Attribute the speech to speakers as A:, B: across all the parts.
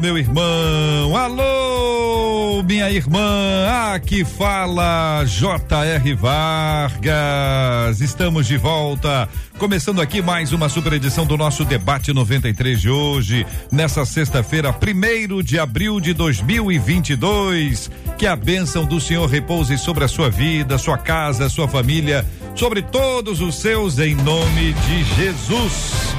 A: Meu irmão. Alô, minha irmã. Aqui fala J.R. Vargas. Estamos de volta. Começando aqui mais uma super edição do nosso debate 93 de hoje, nessa sexta-feira, primeiro de abril de 2022. Que a bênção do Senhor repouse sobre a sua vida, sua casa, sua família, sobre todos os seus, em nome de Jesus.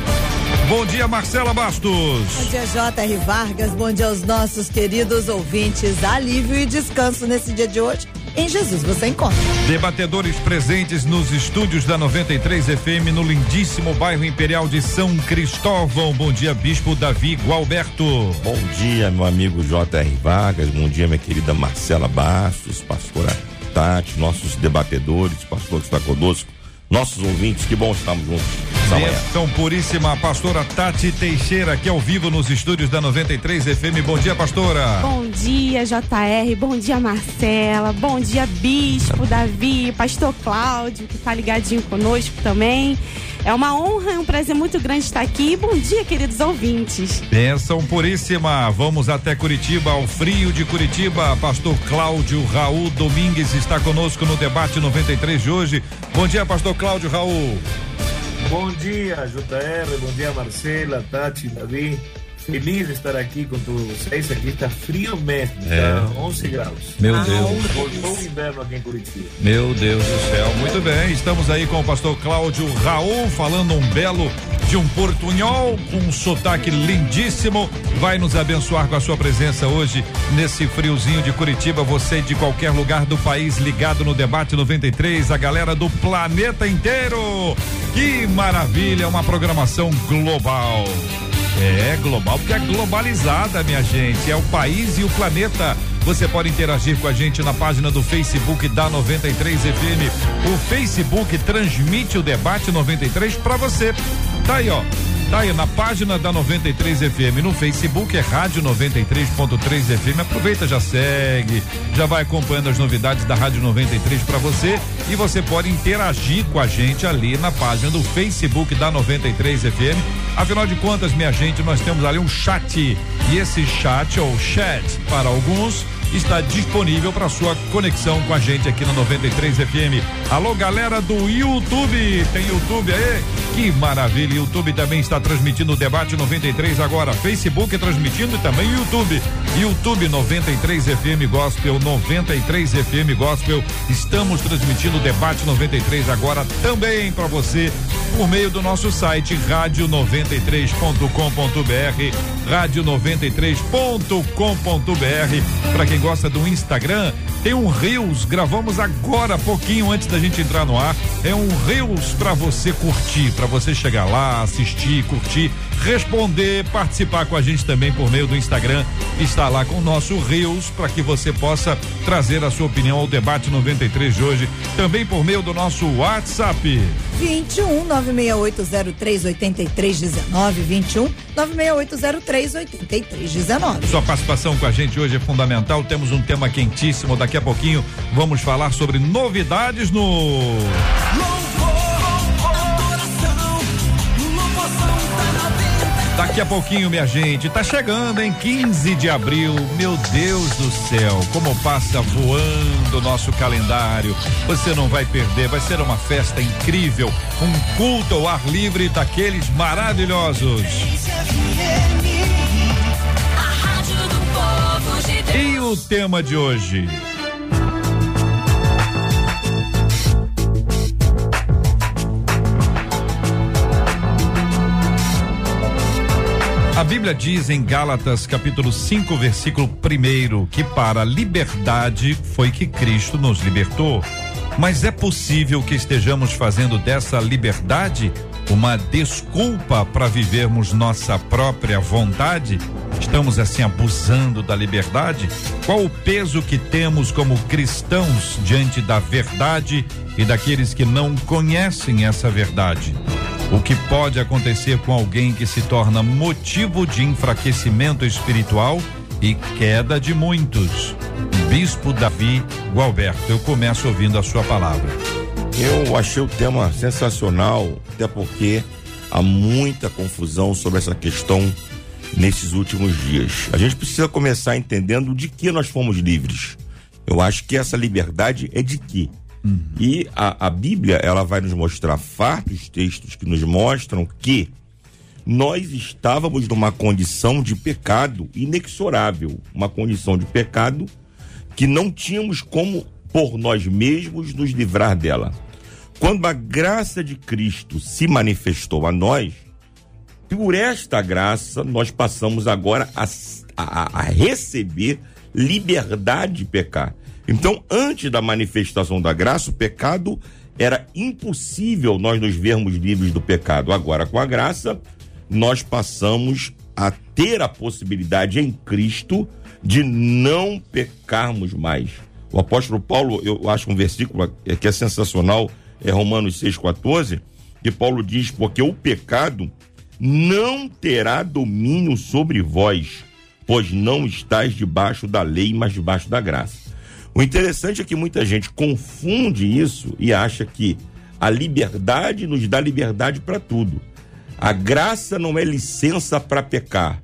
A: Bom dia, Marcela Bastos.
B: Bom dia, J.R. Vargas. Bom dia aos nossos queridos ouvintes. Alívio e descanso nesse dia de hoje. Em Jesus você encontra.
A: Debatedores presentes nos estúdios da 93 FM no lindíssimo bairro Imperial de São Cristóvão. Bom dia, Bispo Davi Gualberto.
C: Bom dia, meu amigo J.R. Vargas. Bom dia, minha querida Marcela Bastos, pastora Tati, nossos debatedores, pastor que está conosco, nossos ouvintes. Que bom estarmos juntos.
A: Bênção puríssima, pastora Tati Teixeira, aqui ao vivo nos estúdios da 93 FM. Bom dia, pastora.
D: Bom dia, JR. Bom dia, Marcela. Bom dia, Bispo Davi, pastor Cláudio, que está ligadinho conosco também. É uma honra e um prazer muito grande estar aqui. Bom dia, queridos ouvintes.
A: Bênção puríssima. Vamos até Curitiba, ao frio de Curitiba. Pastor Cláudio Raul Domingues está conosco no debate 93 de hoje. Bom dia, pastor Cláudio Raul.
E: Bom dia, JR, bom dia, Marcela, Tati, Davi. Feliz de estar aqui com todos vocês. Aqui está frio mesmo,
A: É.
E: está 11 graus.
A: Meu Deus.
E: Voltou o inverno aqui em Curitiba.
A: Meu Deus do céu. Muito bem, estamos aí com o pastor Cláudio Raul, falando um belo de um portunhol, com um sotaque lindíssimo. Vai nos abençoar com a sua presença hoje, nesse friozinho de Curitiba. Você de qualquer lugar do país ligado no Debate 93, a galera do planeta inteiro. Que maravilha, uma programação global. É global porque é globalizada, minha gente. É o país e o planeta. Você pode interagir com a gente na página do Facebook da 93 FM. O Facebook transmite o debate 93 para você. Tá aí, ó. Tá aí na página da 93 FM no Facebook é Rádio 93.3 FM. Aproveita, já segue, já vai acompanhando as novidades da Rádio 93 para você e você pode interagir com a gente ali na página do Facebook da 93 FM. Afinal de contas, minha gente, nós temos ali um chat e esse chat ou chat para alguns está disponível para sua conexão com a gente aqui na 93 FM. Alô, galera do YouTube, tem YouTube aí? Que maravilha! YouTube também está transmitindo o debate 93 agora, Facebook transmitindo e também YouTube. YouTube 93 FM Gospel, 93 FM Gospel. Estamos transmitindo o debate 93 agora também para você por meio do nosso site rádio93.com.br, rádio93.com.br. Para quem gosta do Instagram, tem um Reels, gravamos agora, pouquinho antes da gente entrar no ar. É um Reels para você curtir, para você chegar lá, assistir, curtir, responder, participar com a gente também por meio do Instagram. Está lá com o nosso Reels para que você possa trazer a sua opinião ao debate 93 de hoje, também por meio do nosso WhatsApp.
B: 21 96803 8319 21 96803 8319.
A: Sua participação com a gente hoje é fundamental. Temos um tema quentíssimo. Daqui a pouquinho vamos falar sobre novidades no. Daqui a pouquinho, minha gente, tá chegando em 15 de abril. Meu Deus do céu, como passa voando o nosso calendário. Você não vai perder, vai ser uma festa incrível, um culto ao ar livre daqueles maravilhosos. E o tema de hoje? A Bíblia diz em Gálatas capítulo 5, versículo 1 que para a liberdade foi que Cristo nos libertou. Mas é possível que estejamos fazendo dessa liberdade uma desculpa para vivermos nossa própria vontade? Estamos assim abusando da liberdade? Qual o peso que temos como cristãos diante da verdade e daqueles que não conhecem essa verdade? O que pode acontecer com alguém que se torna motivo de enfraquecimento espiritual e queda de muitos? Bispo Davi Gualberto, eu começo ouvindo a sua palavra.
C: Eu achei o tema sensacional, até porque há muita confusão sobre essa questão nesses últimos dias. A gente precisa começar entendendo de que nós fomos livres. Eu acho que essa liberdade é de quê? Uhum. E a, a Bíblia, ela vai nos mostrar fartos textos que nos mostram que nós estávamos numa condição de pecado inexorável, uma condição de pecado que não tínhamos como por nós mesmos nos livrar dela. Quando a graça de Cristo se manifestou a nós, por esta graça nós passamos agora a, a, a receber liberdade de pecar. Então, antes da manifestação da graça, o pecado era impossível nós nos vermos livres do pecado. Agora, com a graça, nós passamos a ter a possibilidade em Cristo de não pecarmos mais. O apóstolo Paulo, eu acho um versículo que é sensacional, é Romanos 6,14, que Paulo diz: Porque o pecado não terá domínio sobre vós, pois não estáis debaixo da lei, mas debaixo da graça. O interessante é que muita gente confunde isso e acha que a liberdade nos dá liberdade para tudo. A graça não é licença para pecar.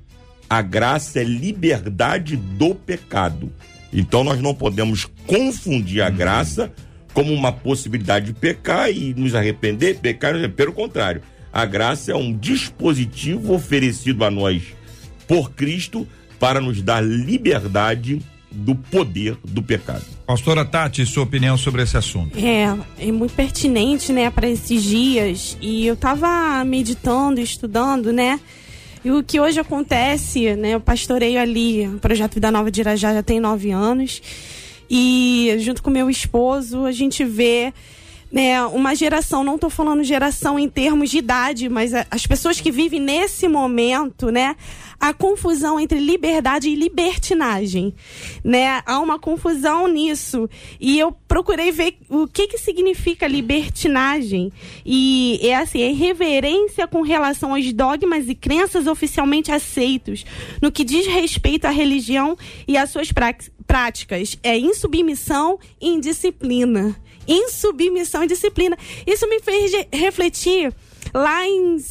C: A graça é liberdade do pecado. Então nós não podemos confundir a graça como uma possibilidade de pecar e nos arrepender, pecar, pelo contrário. A graça é um dispositivo oferecido a nós por Cristo para nos dar liberdade do poder do pecado.
A: Pastora Tati, sua opinião sobre esse assunto?
D: É, é muito pertinente, né, para esses dias. E eu tava meditando, estudando, né? E o que hoje acontece, né? Eu pastoreio ali, o projeto Vida Nova de Irajá já tem nove anos. E junto com meu esposo, a gente vê né, uma geração, não estou falando geração em termos de idade, mas as pessoas que vivem nesse momento, né, a confusão entre liberdade e libertinagem, né? Há uma confusão nisso. E eu procurei ver o que que significa libertinagem. E é assim, é irreverência com relação aos dogmas e crenças oficialmente aceitos no que diz respeito à religião e às suas práticas. É insubmissão e indisciplina. Insubmissão e disciplina. Isso me fez refletir lá em 2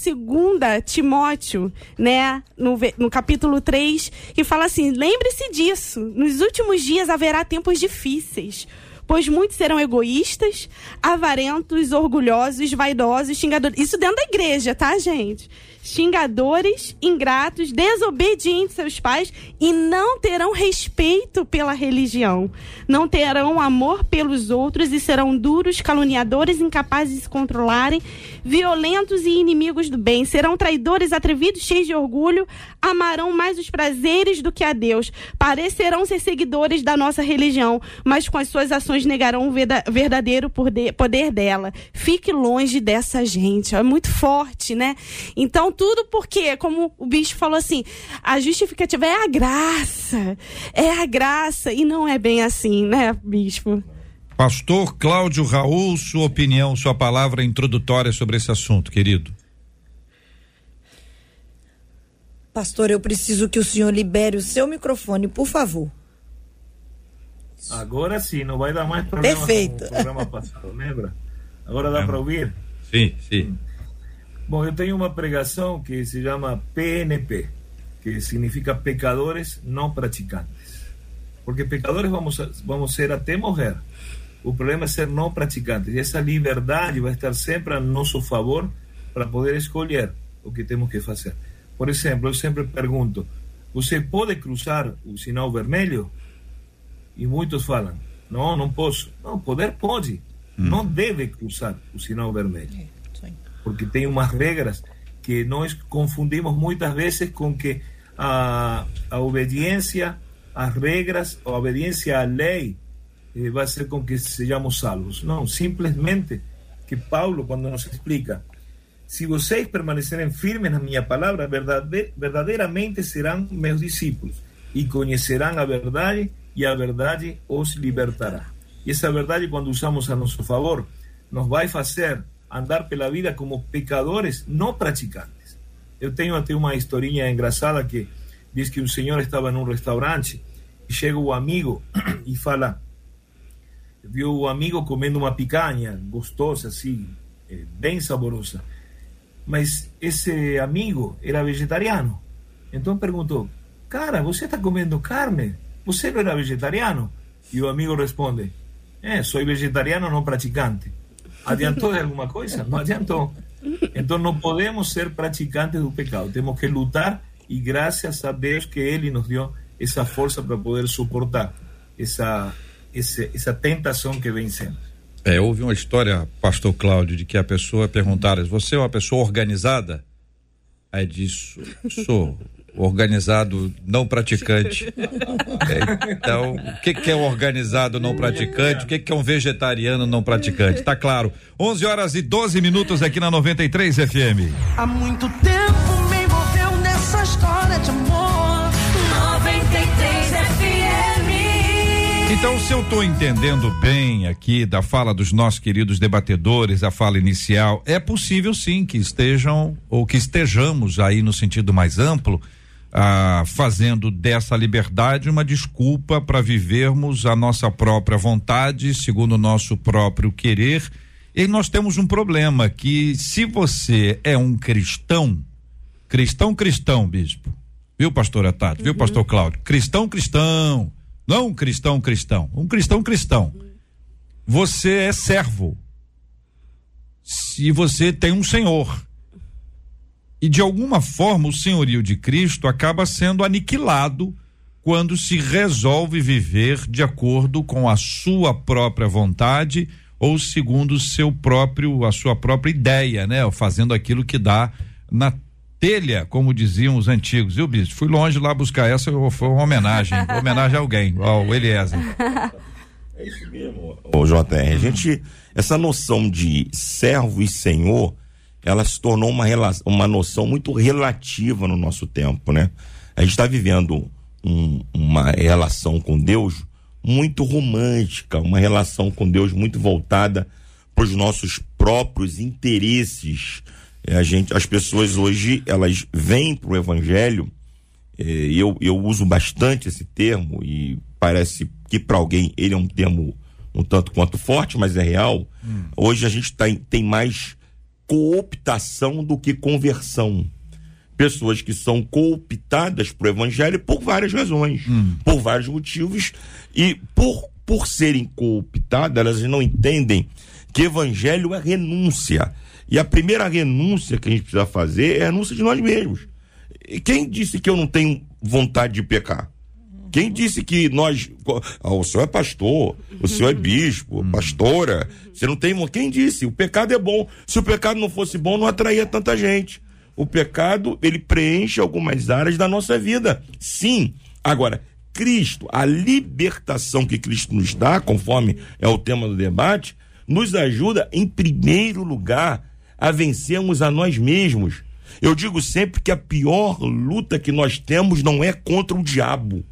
D: Timóteo, né, no, no capítulo 3, que fala assim: lembre-se disso, nos últimos dias haverá tempos difíceis pois muitos serão egoístas, avarentos, orgulhosos, vaidosos, xingadores. Isso dentro da igreja, tá, gente? xingadores, ingratos, desobedientes aos pais e não terão respeito pela religião. Não terão amor pelos outros e serão duros, caluniadores, incapazes de se controlarem, violentos e inimigos do bem. Serão traidores, atrevidos, cheios de orgulho, amarão mais os prazeres do que a Deus. Parecerão ser seguidores da nossa religião, mas com as suas ações negarão o verdadeiro poder dela. Fique longe dessa gente. É muito forte, né? Então, tudo porque, como o bicho falou assim, a justificativa é a graça. É a graça. E não é bem assim, né, bispo?
A: Pastor Cláudio Raul, sua opinião, sua palavra introdutória sobre esse assunto, querido.
B: Pastor, eu preciso que o senhor libere o seu microfone, por favor.
E: Agora sim, não vai dar mais problema
B: Perfeito.
E: como o programa passado, lembra? Agora dá para ouvir?
A: Sim, sim.
E: Bom, eu tenho uma pregação que se chama PNP, que significa pecadores não praticantes. Porque pecadores vamos, vamos ser até morrer. O problema é ser não praticantes. E essa liberdade vai estar sempre a nosso favor para poder escolher o que temos que fazer. Por exemplo, eu sempre pergunto: você pode cruzar o sinal vermelho? E muitos falam: não, não posso. Não, poder pode. Hum. Não deve cruzar o sinal vermelho porque tem umas regras que nós confundimos muitas vezes com que a, a obediência às regras, a obediência à lei eh, vai ser com que sejamos salvos. Não, simplesmente que Paulo, quando nos explica, se vocês permanecerem firmes na minha palavra, verdadeiramente serão meus discípulos e conhecerão a verdade e a verdade os libertará. E essa verdade, quando usamos a nosso favor, nos vai fazer andar pela vida como pecadores não praticantes. Eu tenho até uma historinha engraçada que diz que um senhor estava num restaurante e chega o amigo e fala, viu o amigo comendo uma picanha gostosa, assim, eh, bem saborosa mas esse amigo era vegetariano. Então perguntou: Cara, você está comendo carne? Você não era vegetariano? E o amigo responde: É, sou vegetariano não praticante. Adiantou de alguma coisa? Não adiantou. Então não podemos ser praticantes do pecado. Temos que lutar e graças a Deus que Ele nos deu essa força para poder suportar essa, essa, essa tentação que vem sendo.
A: É, houve uma história, pastor Cláudio, de que a pessoa perguntaram: você é uma pessoa organizada? Aí disse: sou organizado não praticante. É, então, o que, que é um organizado não praticante? O que, que é um vegetariano não praticante? Tá claro. 11 horas e 12 minutos aqui na 93 FM.
F: Há muito tempo me envolveu nessa história de amor. 93
A: então, se eu estou entendendo bem aqui da fala dos nossos queridos debatedores, a fala inicial, é possível sim que estejam ou que estejamos aí no sentido mais amplo, ah, fazendo dessa liberdade uma desculpa para vivermos a nossa própria vontade, segundo o nosso próprio querer. E nós temos um problema que se você é um cristão, cristão cristão, bispo, viu, pastor Tati, uhum. viu, pastor Cláudio, cristão cristão não um cristão cristão, um cristão cristão. Você é servo. Se você tem um senhor. E de alguma forma o senhorio de Cristo acaba sendo aniquilado quando se resolve viver de acordo com a sua própria vontade ou segundo seu próprio a sua própria ideia, né? Fazendo aquilo que dá na telha, como diziam os antigos. Eu, bicho, fui longe lá buscar essa, foi uma homenagem, homenagem a alguém, ao Eliezer.
C: É isso mesmo, ô JR. A gente, essa noção de servo e senhor, ela se tornou uma, uma noção muito relativa no nosso tempo, né? A gente está vivendo um, uma relação com Deus muito romântica, uma relação com Deus muito voltada para os nossos próprios interesses, é, a gente, as pessoas hoje elas vêm para o evangelho. É, eu, eu uso bastante esse termo e parece que para alguém ele é um termo um tanto quanto forte, mas é real. Hum. Hoje a gente tá, tem mais cooptação do que conversão. Pessoas que são cooptadas para o evangelho por várias razões, hum. por vários motivos, e por, por serem cooptadas, elas não entendem que evangelho é renúncia. E a primeira renúncia que a gente precisa fazer é a renúncia de nós mesmos. E quem disse que eu não tenho vontade de pecar? Quem disse que nós. Ah, o senhor é pastor, o senhor é bispo, pastora. Você não tem. Quem disse? O pecado é bom. Se o pecado não fosse bom, não atraía tanta gente. O pecado, ele preenche algumas áreas da nossa vida. Sim. Agora, Cristo, a libertação que Cristo nos dá, conforme é o tema do debate, nos ajuda, em primeiro lugar, a vencermos a nós mesmos. Eu digo sempre que a pior luta que nós temos não é contra o diabo.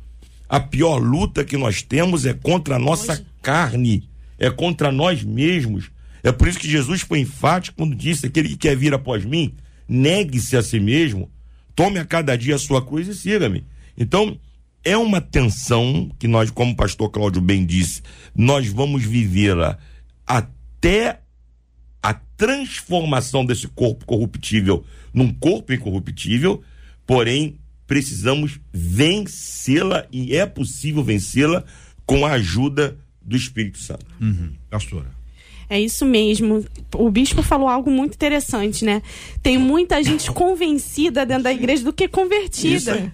C: A pior luta que nós temos é contra a nossa carne, é contra nós mesmos. É por isso que Jesus foi enfático quando disse: aquele que quer vir após mim, negue-se a si mesmo, tome a cada dia a sua cruz e siga-me. Então, é uma tensão que nós, como o pastor Cláudio bem disse, nós vamos vivê-la até a transformação desse corpo corruptível num corpo incorruptível, porém precisamos vencê-la e é possível vencê-la com a ajuda do Espírito Santo.
A: Uhum. Pastora.
D: É isso mesmo. O bispo falou algo muito interessante, né? Tem muita gente convencida dentro da igreja do que convertida.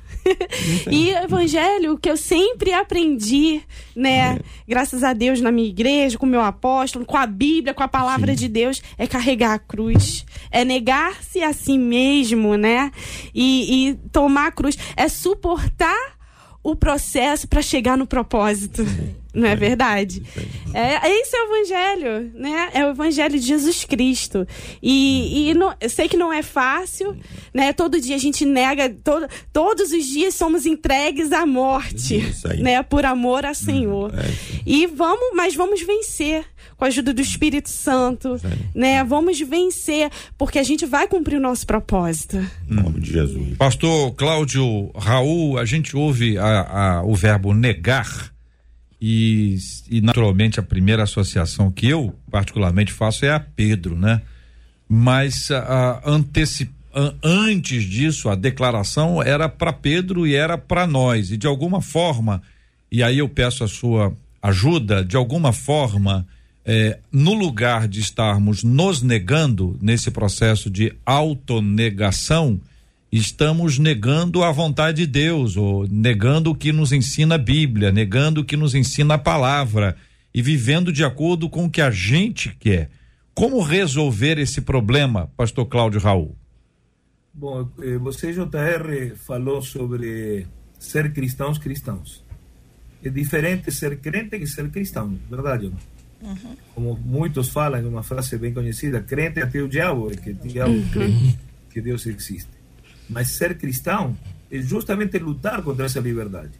D: E o evangelho que eu sempre aprendi, né? É. Graças a Deus na minha igreja, com o meu apóstolo, com a Bíblia, com a palavra Sim. de Deus, é carregar a cruz. É negar-se a si mesmo, né? E, e tomar a cruz. É suportar o processo para chegar no propósito. Não é verdade? É, esse é o evangelho, né? É o evangelho de Jesus Cristo. E, e não, eu sei que não é fácil, né? Todo dia a gente nega, todo, todos os dias somos entregues à morte,
C: Isso aí.
D: né? Por amor a Senhor.
C: é.
D: E vamos, mas vamos vencer com a ajuda do Espírito Santo, né? Vamos vencer, porque a gente vai cumprir o nosso propósito.
C: Em nome de Jesus.
A: Pastor Cláudio Raul, a gente ouve a- a- o verbo negar e, e naturalmente a primeira associação que eu particularmente faço é a Pedro, né? Mas a, a antes disso a declaração era para Pedro e era para nós e de alguma forma e aí eu peço a sua ajuda de alguma forma eh, no lugar de estarmos nos negando nesse processo de autonegação estamos negando a vontade de Deus, ou negando o que nos ensina a Bíblia, negando o que nos ensina a palavra e vivendo de acordo com o que a gente quer. Como resolver esse problema, pastor Cláudio Raul?
E: Bom, eh, você, JR, falou sobre ser cristãos cristãos. É diferente ser crente que ser cristão, verdade ou não? Como muitos falam, em uma frase bem conhecida, crente até o diabo, é que o diabo crê que Deus existe. Mas ser cristão é justamente lutar contra essa liberdade.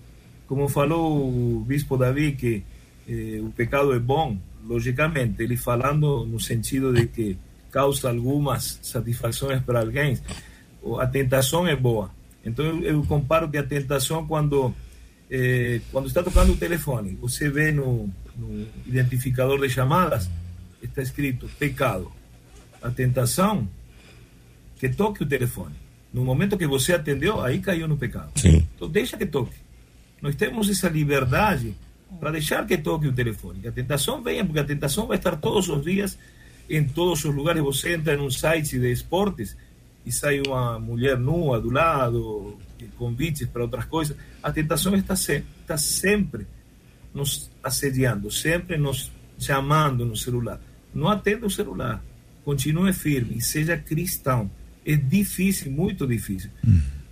E: Como falou o bispo Davi, que eh, o pecado é bom, logicamente, ele falando no sentido de que causa algumas satisfações para alguém, a tentação é boa. Então eu comparo que a tentação quando eh, quando está tocando o telefone, você vê no, no identificador de chamadas está escrito pecado. A tentação que toque o telefone. No momento que você atendeu, aí caiu no pecado.
C: Sim.
E: Então deixa que toque. Nós temos essa liberdade para deixar que toque o telefone. Que a tentação venha, porque a tentação vai estar todos os dias em todos os lugares. Você entra num site de esportes e sai uma mulher nua do lado, convites para outras coisas. A tentação está, se, está sempre nos assediando, sempre nos chamando no celular. Não atenda o celular. Continue firme e seja cristão. É difícil, muito difícil.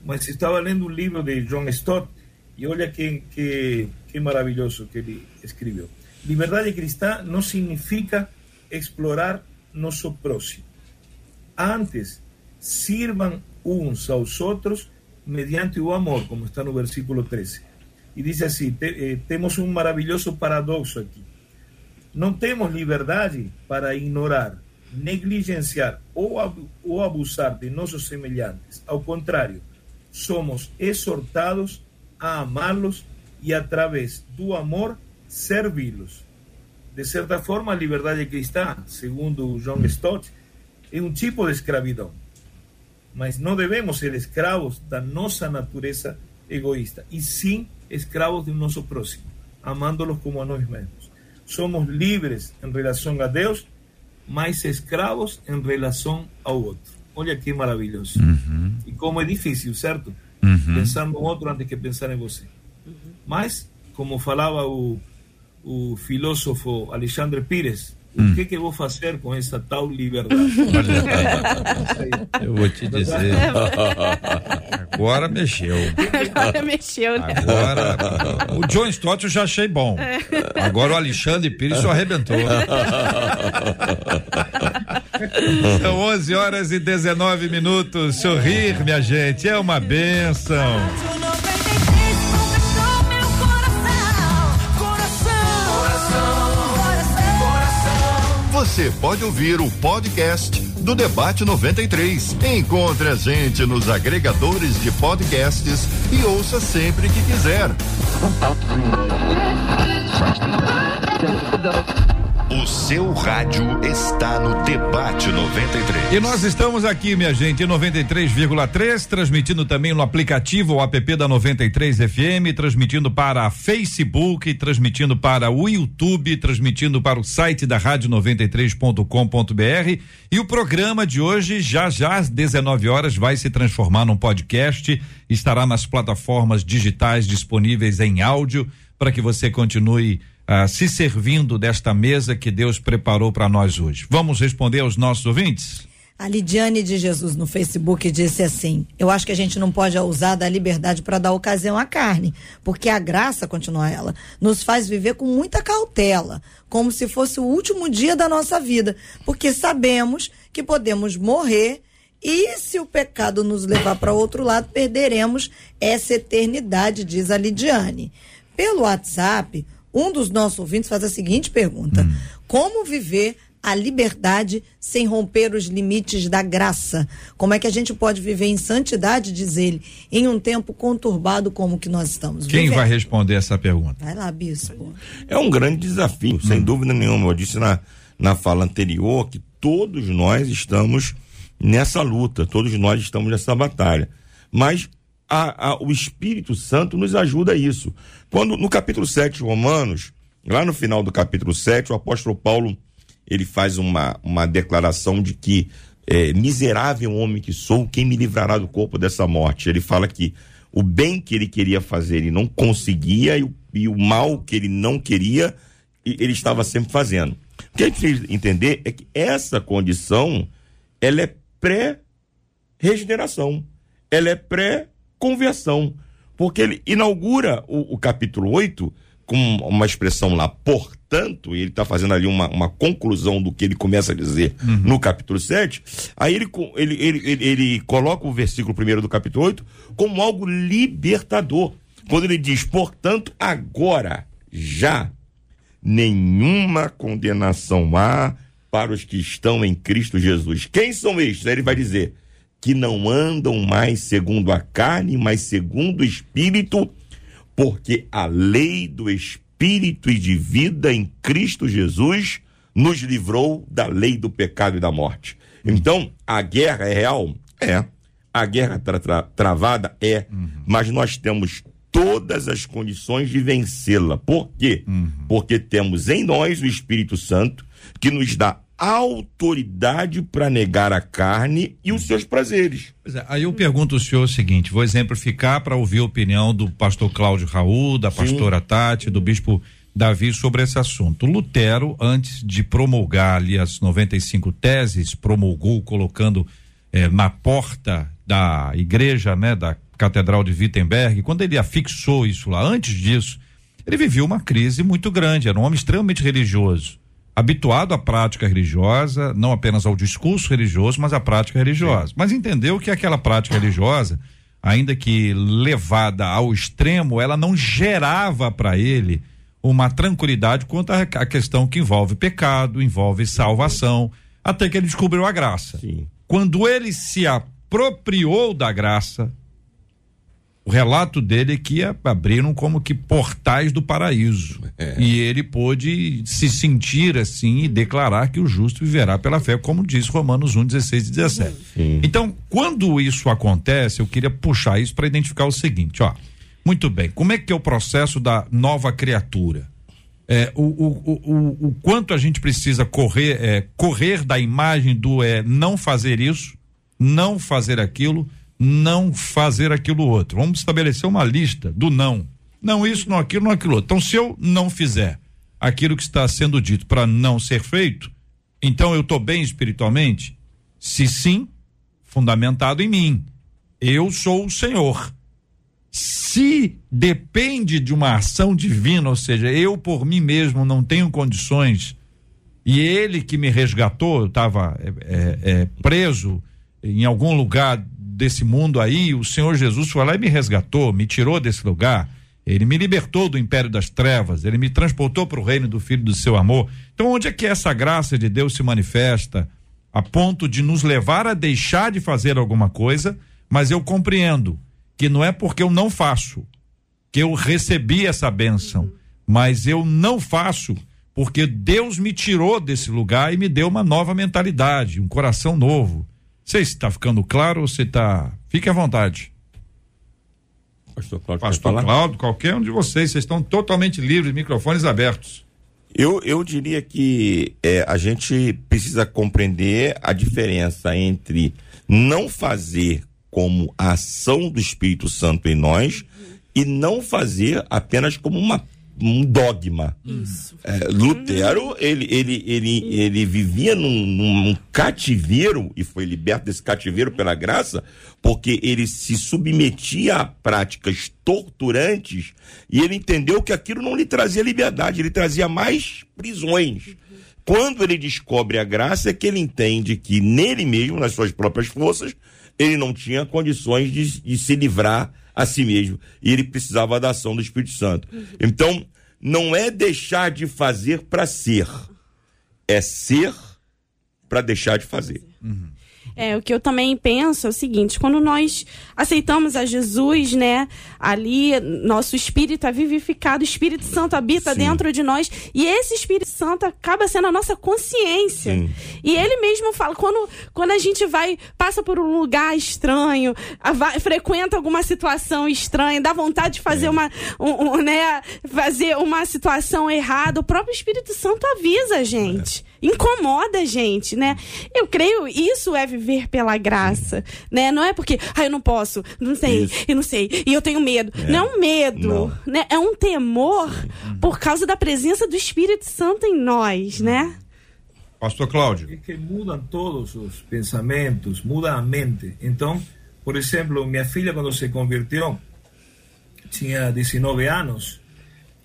E: Mas estava lendo um livro de John Stott e olha que, que, que maravilhoso que ele escreveu. Liberdade cristã não significa explorar nosso próximo. Antes, sirvan uns aos outros mediante o amor, como está no versículo 13. E diz assim: te- eh, temos um maravilhoso paradoxo aqui. Não temos liberdade para ignorar, negligenciar ou, ou abusar de nossos semelhantes. Ao contrário, somos exortados a amá-los e, através do amor, servi-los. De certa forma, a liberdade cristã, segundo John Stott, é um tipo de escravidão. Mas não devemos ser escravos da nossa natureza egoísta, e sim escravos do nosso próximo, amándolos como a nós mesmos. Somos livres em relação a Deus, mas escravos em relação ao outro. Olha que maravilhoso. E como é difícil, certo? Pensar no outro antes que pensar em você. Mas, como falava o, o filósofo Alexandre Pires, o que que eu vou fazer com essa tal liberdade?
A: Eu vou te dizer. Agora mexeu.
D: Agora mexeu, né?
A: Agora. O John Stott eu já achei bom. Agora o Alexandre Pires só arrebentou. São 11 horas e 19 minutos. Sorrir, minha gente, é uma benção.
G: Você pode ouvir o podcast do Debate 93. Encontre a gente nos agregadores de podcasts e ouça sempre que quiser. O seu rádio está no Debate 93.
A: E nós estamos aqui, minha gente, em 93,3, transmitindo também no aplicativo o app da 93 FM, transmitindo para Facebook, transmitindo para o YouTube, transmitindo para o site da rádio 93.com.br. E o programa de hoje, já já às 19 horas, vai se transformar num podcast, estará nas plataformas digitais disponíveis em áudio para que você continue ah, se servindo desta mesa que Deus preparou para nós hoje. Vamos responder aos nossos ouvintes?
B: A Lidiane de Jesus no Facebook disse assim: Eu acho que a gente não pode usar da liberdade para dar ocasião à carne, porque a graça, continua ela, nos faz viver com muita cautela, como se fosse o último dia da nossa vida, porque sabemos que podemos morrer e se o pecado nos levar para outro lado, perderemos essa eternidade, diz a Lidiane. Pelo WhatsApp, um dos nossos ouvintes faz a seguinte pergunta: Como viver a liberdade sem romper os limites da graça? Como é que a gente pode viver em santidade, diz ele, em um tempo conturbado como o que nós estamos
A: Quem
B: vivendo?
A: vai responder essa pergunta?
B: Vai lá, bispo.
C: É um grande desafio, sem dúvida nenhuma. Eu disse na, na fala anterior que todos nós estamos nessa luta, todos nós estamos nessa batalha. Mas a- a- o Espírito Santo nos ajuda a isso. Quando no capítulo 7 de Romanos, lá no final do capítulo 7, o apóstolo Paulo ele faz uma, uma declaração de que é, miserável homem que sou, quem me livrará do corpo dessa morte? Ele fala que o bem que ele queria fazer ele não conseguia e o, e o mal que ele não queria ele estava sempre fazendo. O que a gente precisa entender é que essa condição ela é pré-regeneração, ela é pré-conversão, porque ele inaugura o, o capítulo 8 com uma expressão lá, portanto, e ele está fazendo ali uma, uma conclusão do que ele começa a dizer no capítulo 7, aí ele, ele, ele, ele, ele coloca o versículo primeiro do capítulo 8 como algo libertador. Quando ele diz, portanto, agora, já, nenhuma condenação há para os que estão em Cristo Jesus. Quem são estes? Aí ele vai dizer que não andam mais segundo a carne, mas segundo o Espírito, porque a lei do Espírito e de vida em Cristo Jesus nos livrou da lei do pecado e da morte. Então, a guerra é real? É. A guerra tra- tra- travada? É. Mas nós temos todas as condições de vencê-la. Por quê? Porque temos em nós o Espírito Santo que nos dá autoridade para negar a carne e os seus prazeres.
A: Pois é, aí eu pergunto ao senhor o seguinte, vou exemplificar para ouvir a opinião do pastor Cláudio Raul, da pastora Tati, do bispo Davi sobre esse assunto. Lutero, antes de promulgar ali as 95 teses, promulgou colocando eh, na porta da igreja, né, da Catedral de Wittenberg, quando ele afixou isso lá, antes disso, ele vivia uma crise muito grande, era um homem extremamente religioso habituado à prática religiosa, não apenas ao discurso religioso, mas à prática religiosa. Mas entendeu que aquela prática religiosa, ainda que levada ao extremo, ela não gerava para ele uma tranquilidade quanto à à questão que envolve pecado, envolve salvação, até que ele descobriu a graça.
C: Sim.
A: Quando ele se apropriou da graça, o relato dele é que abriram como que portais do paraíso. E ele pôde se sentir assim e declarar que o justo viverá pela fé, como diz Romanos 1, 16 e 17. Então, quando isso acontece, eu queria puxar isso para identificar o seguinte, ó. Muito bem, como é que é o processo da nova criatura? É, o, o, o, o, o quanto a gente precisa correr, é, correr da imagem do é, não fazer isso, não fazer aquilo, não fazer aquilo outro. Vamos estabelecer uma lista do não. Não isso, não aquilo, não aquilo outro. Então, se eu não fizer aquilo que está sendo dito para não ser feito, então eu estou bem espiritualmente? Se sim, fundamentado em mim. Eu sou o Senhor. Se depende de uma ação divina, ou seja, eu por mim mesmo não tenho condições e ele que me resgatou, eu estava preso em algum lugar desse mundo aí, o Senhor Jesus foi lá e me resgatou, me tirou desse lugar. Ele me libertou do império das trevas, ele me transportou para o reino do Filho do seu amor. Então, onde é que essa graça de Deus se manifesta a ponto de nos levar a deixar de fazer alguma coisa, mas eu compreendo que não é porque eu não faço que eu recebi essa bênção, mas eu não faço porque Deus me tirou desse lugar e me deu uma nova mentalidade, um coração novo. Não sei se está ficando claro ou se está. Fique à vontade.
C: Pastor Cláudio,
A: Pastor? Cláudio, qualquer um de vocês, vocês estão totalmente livres, microfones abertos.
C: Eu, eu diria que é, a gente precisa compreender a diferença entre não fazer como a ação do Espírito Santo em nós e não fazer apenas como uma um dogma.
D: Isso.
C: É, Lutero, ele, ele, ele, ele vivia num, num cativeiro e foi liberto desse cativeiro pela graça, porque ele se submetia a práticas torturantes e ele entendeu que aquilo não lhe trazia liberdade, ele trazia mais prisões. Quando ele descobre a graça, é que ele entende que nele mesmo, nas suas próprias forças, ele não tinha condições de, de se livrar a si mesmo. E ele precisava da ação do Espírito Santo. Então, não é deixar de fazer para ser, é ser para deixar de fazer.
D: É, o que eu também penso é o seguinte, quando nós aceitamos a Jesus, né, ali nosso espírito é vivificado, o Espírito Santo habita
C: Sim.
D: dentro de nós e esse Espírito Santo acaba sendo a nossa consciência.
C: Sim.
D: E ele mesmo fala, quando, quando a gente vai, passa por um lugar estranho, vai- frequenta alguma situação estranha, dá vontade de fazer uma, um- um, né, fazer uma situação errada, o próprio Espírito Santo avisa a gente. Incomoda a gente, né? Eu creio isso é viver pela graça, né? Não é porque, ah, eu não posso, não sei,
C: Isso.
D: e não sei, e eu tenho medo. Não é um medo,
C: Não.
D: né? É um temor por causa da presença do Espírito Santo em nós, né?
A: Pastor Cláudio.
E: Es que mudan todos os pensamentos, muda a mente. Então, por exemplo, minha filha quando se convirtió tinha 19 anos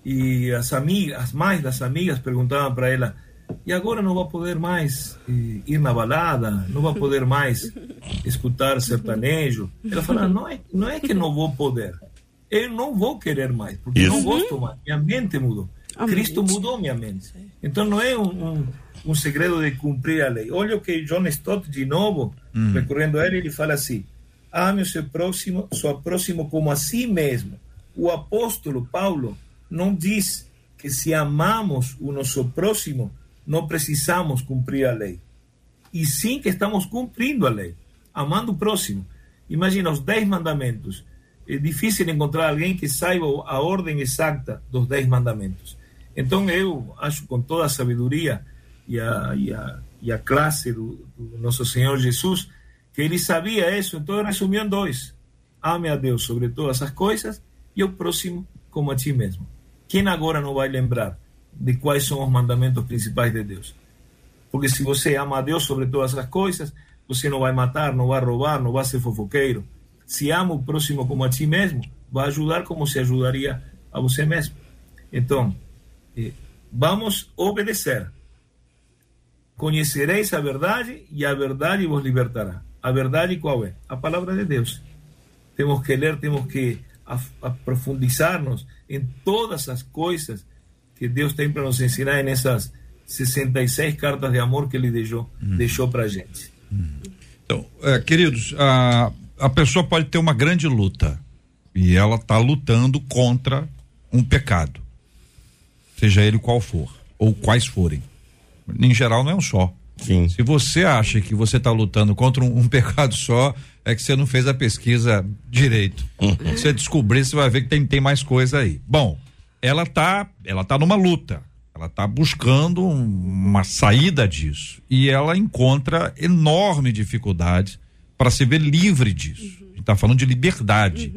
E: e as amigas, as mães das amigas perguntavam para ela: "E agora não vai poder mais eh, ir na balada, não vai poder mais escutar sertanejo?" Ela falava: "Não é, não é que não vou poder. Eu não vou querer mais, porque
C: Isso.
E: não gosto mais. Minha mente mudou.
D: A
E: Cristo
D: mente.
E: mudou minha mente. Então não é um, um, um segredo de cumprir a lei. Olha o que John Stott, de novo, recorrendo a ele, ele fala assim: ame o seu próximo, seu próximo como a si mesmo. O apóstolo Paulo não diz que se amamos o nosso próximo, não precisamos cumprir a lei. E sim que estamos cumprindo a lei, amando o próximo. Imagina os dez mandamentos. É difícil encontrar alguém que saiba a ordem exata dos dez mandamentos. Então eu acho com toda a sabedoria e a, e a, e a classe do, do nosso Senhor Jesus que ele sabia isso, então ele resumiu em dois. Ame a Deus sobre todas as coisas e o próximo como a ti mesmo. Quem agora não vai lembrar de quais são os mandamentos principais de Deus? Porque se você ama a Deus sobre todas as coisas, você não vai matar, não vai roubar, não vai ser fofoqueiro. Se ama o próximo como a ti mesmo, vai ajudar como se ajudaria a você mesmo. Então, eh, vamos obedecer. Conhecereis a verdade e a verdade vos libertará. A verdade qual é? A palavra de Deus. Temos que ler, temos que aprofundizar-nos em todas as coisas que Deus tem para nos ensinar nessas 66 cartas de amor que Ele deixou, deixou para a gente.
A: Então, é, queridos, a, a pessoa pode ter uma grande luta e ela está lutando contra um pecado, seja ele qual for, ou quais forem. Em geral, não é um só.
C: Sim.
A: Se você acha que você está lutando contra um, um pecado só, é que você não fez a pesquisa direito. Se você descobrir, você vai ver que tem, tem mais coisa aí. Bom, ela tá, ela tá numa luta. Ela tá buscando um- uma saída disso. E ela encontra enorme dificuldade para se ver livre disso. A gente tá falando de liberdade.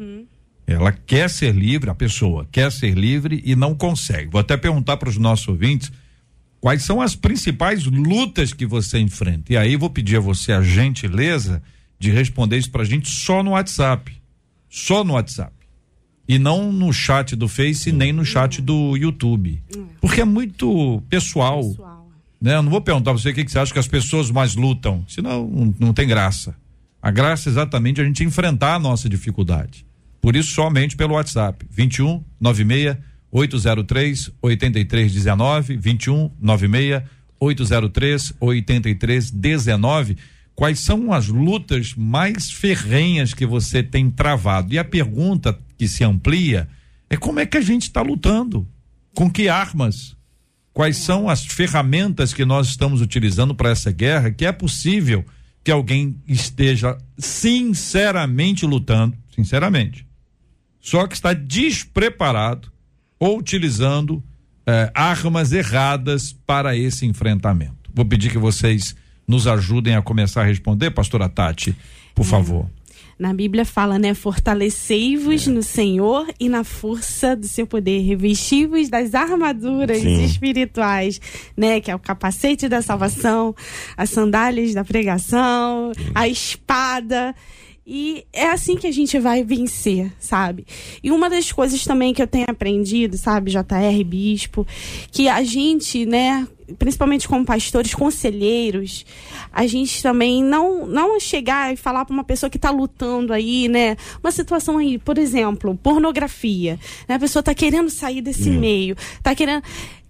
A: Ela quer ser livre, a pessoa quer ser livre e não consegue. Vou até perguntar para os nossos ouvintes quais são as principais lutas que você enfrenta. E aí vou pedir a você a gentileza de responder isso pra gente só no WhatsApp. Só no WhatsApp. E não no chat do Face nem no chat do YouTube. Porque é muito pessoal.
D: Pessoal.
A: Né? Eu não vou perguntar pra você o que, que você acha que as pessoas mais lutam. Senão não, não tem graça. A graça é exatamente a gente enfrentar a nossa dificuldade. Por isso, somente pelo WhatsApp. 21 96 803 8319. 21 96 803 8319. Quais são as lutas mais ferrenhas que você tem travado? E a pergunta que se amplia é como é que a gente está lutando? Com que armas? Quais são as ferramentas que nós estamos utilizando para essa guerra? Que é possível que alguém esteja sinceramente lutando, sinceramente, só que está despreparado ou utilizando eh, armas erradas para esse enfrentamento. Vou pedir que vocês nos ajudem a começar a responder, pastora Tati, por favor.
D: Na Bíblia fala, né? Fortalecei-vos no Senhor e na força do seu poder. Revesti-vos das armaduras
C: Sim.
D: espirituais, né? Que é o capacete da salvação, as sandálias da pregação, a espada. E é assim que a gente vai vencer, sabe? E uma das coisas também que eu tenho aprendido, sabe, JR Bispo, que a gente, né, principalmente como pastores, conselheiros, a gente também não não chegar e falar para uma pessoa que está lutando aí, né, uma situação aí, por exemplo, pornografia, né, a pessoa tá querendo sair desse meio, tá querendo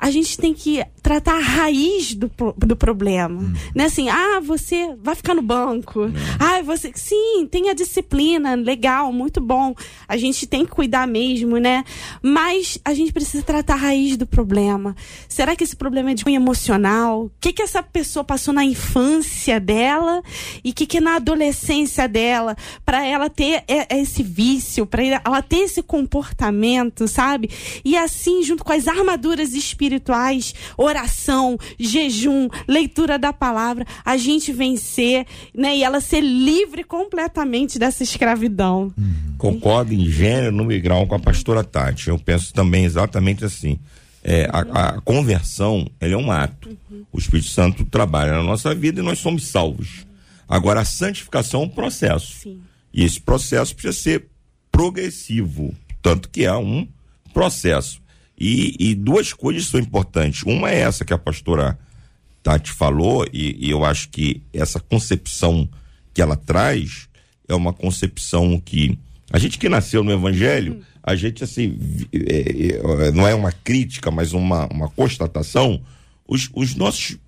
D: a gente tem que tratar a raiz do, do problema. Né? Assim, ah, você vai ficar no banco. Ah, você. Sim, tem a disciplina, legal, muito bom. A gente tem que cuidar mesmo, né? Mas a gente precisa tratar a raiz do problema. Será que esse problema é de cunho emocional? O que, que essa pessoa passou na infância dela e o que, que na adolescência dela? Para ela ter é, é esse vício, para ela ter esse comportamento, sabe? E assim, junto com as armaduras espirituais, oração, jejum, leitura da palavra, a gente vencer, né? E ela ser livre completamente dessa escravidão.
C: Concordo em gênero, número e grau com a pastora Tati. Eu penso também exatamente assim. É, a, a conversão, ela é um ato. O Espírito Santo trabalha na nossa vida e nós somos salvos. Agora, a santificação é um processo.
D: Sim.
C: E esse processo precisa ser progressivo. Tanto que é um processo. E, e duas coisas são importantes. Uma é essa que a pastora Tati falou, e, e eu acho que essa concepção que ela traz é uma concepção que. A gente que nasceu no Evangelho, a gente, assim, é, é, não é uma crítica, mas uma, uma constatação. Os, os nossos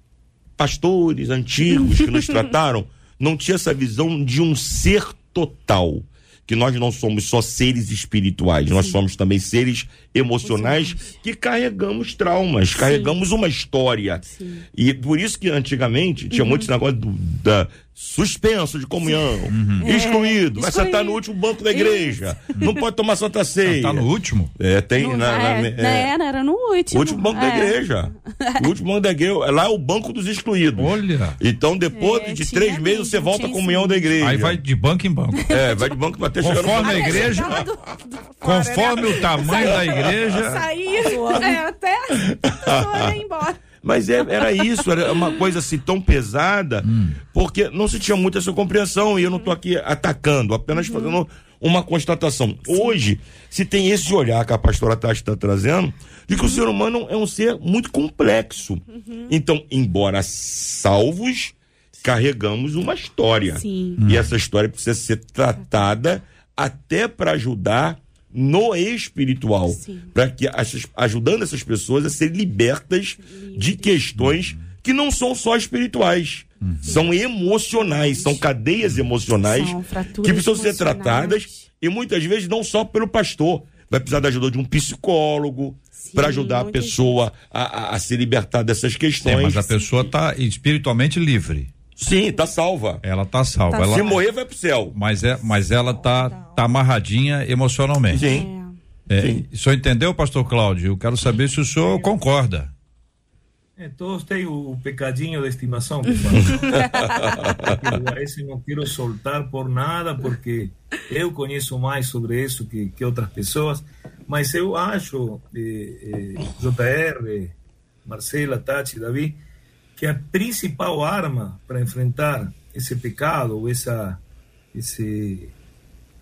C: pastores antigos que nos trataram não tinha essa visão de um ser total. Que nós não somos só seres espirituais, nós somos também seres emocionais que carregamos traumas, carregamos uma história.
D: Sim.
C: E por isso que antigamente tinha muito esse negócio do, da suspenso de comunhão, excluído, vai sentar no
D: excluído.
C: último banco da igreja, não pode tomar Santa Ceia.
A: Tá no último?
C: É, tem
D: Não,
C: na, na-
D: é,
C: é,
D: né, era, era no último.
C: o último banco da
D: É.
C: igreja. O último banco da igreja. Lá é o banco dos excluídos.
A: Olha.
C: Então, depois
D: É,
C: de três meses, você volta à comunhão da igreja.
A: Aí vai de banco em banco.
C: É, vai de banco até chegar no
A: Conforme a igreja,
D: Lá do- do fora,
A: conforme
D: né?
A: o tamanho da igreja.
D: Sair é, até embora.
C: Mas é- era isso, era uma coisa assim tão pesada, porque não se tinha muita essa compreensão, e eu não estou aqui atacando, apenas fazendo uma constatação. Hoje, se tem esse olhar que a pastora Tati está trazendo, de que o ser humano é um ser muito complexo. Então, embora salvos, carregamos uma história.
D: Sim.
C: E essa história precisa ser tratada até para ajudar no espiritual, para que essas- ajudando essas pessoas a serem libertas de questões que não são só espirituais, são emocionais, são cadeias emocionais
D: São
C: que precisam ser tratadas e muitas vezes não só pelo pastor, vai precisar da ajuda de um psicólogo para ajudar a pessoa a, a- a se libertar dessas
A: É,
C: questões.
A: mas a pessoa tá espiritualmente livre.
C: Sim, tá salva.
A: Ela tá salva.
D: Tá
A: ela,
C: Se morrer, vai pro céu.
A: mas, é, mas ela tá, tá amarradinha emocionalmente.
C: Sim.
D: É.
A: É,
C: Sim.
A: o senhor entendeu, pastor Cláudio? Eu quero saber se o senhor concorda.
E: É, todos têm o pecadinho de estimação que esse não quero soltar por nada, porque eu conheço mais sobre isso que, que outras pessoas, mas eu acho, eh, eh, JR, Marcela, Tati, Davi, que a principal arma para enfrentar esse pecado, ou essa, esse,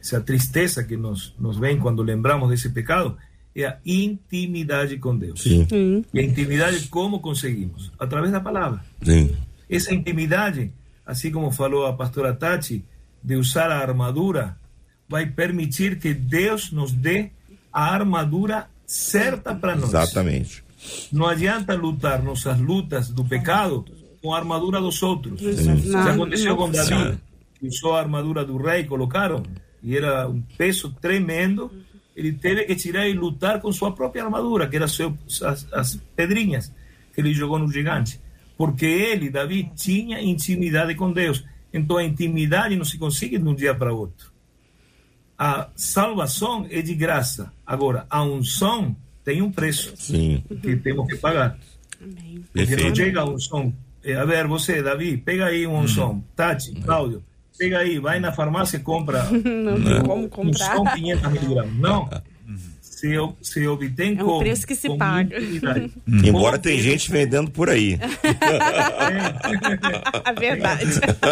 E: essa tristeza que nos, nos vem quando lembramos desse pecado, é a intimidade com Deus.
C: Sim,
E: E a intimidade, como conseguimos? Através da palavra.
C: sim.
E: Essa intimidade, assim como falou a pastora Tati, de usar a armadura, vai permitir que Deus nos dê a armadura certa para nós.
C: Exatamente.
E: Não adianta lutar nossas lutas do pecado com a armadura dos outros.
D: Não,
E: Já aconteceu
D: não
E: com Davi, que usou a armadura do rei, colocaram, e era um peso tremendo. Ele teve que tirar e lutar com sua própria armadura, que eram seu, as, as pedrinhas que ele jogou no gigante. Porque ele, Davi, tinha intimidade com Deus. Então a intimidade não se consegue de um dia para outro. A salvação é de graça. Agora, a unção tem um preço
C: Sim.
E: que temos que pagar.
D: amém.
E: Porque não chega um som. Eh, A ver, você, Davi, pega aí um som. Tati, Cláudio, Chega aí, vai na farmácia e compra
D: Não tem como
E: um
D: comprar.
E: só 500 miligramas. Não. Se, se obtém
D: É um
E: como?
D: preço que se
E: Com
D: paga.
E: intimidade.
C: Embora tem gente vendendo por aí.
D: A verdade.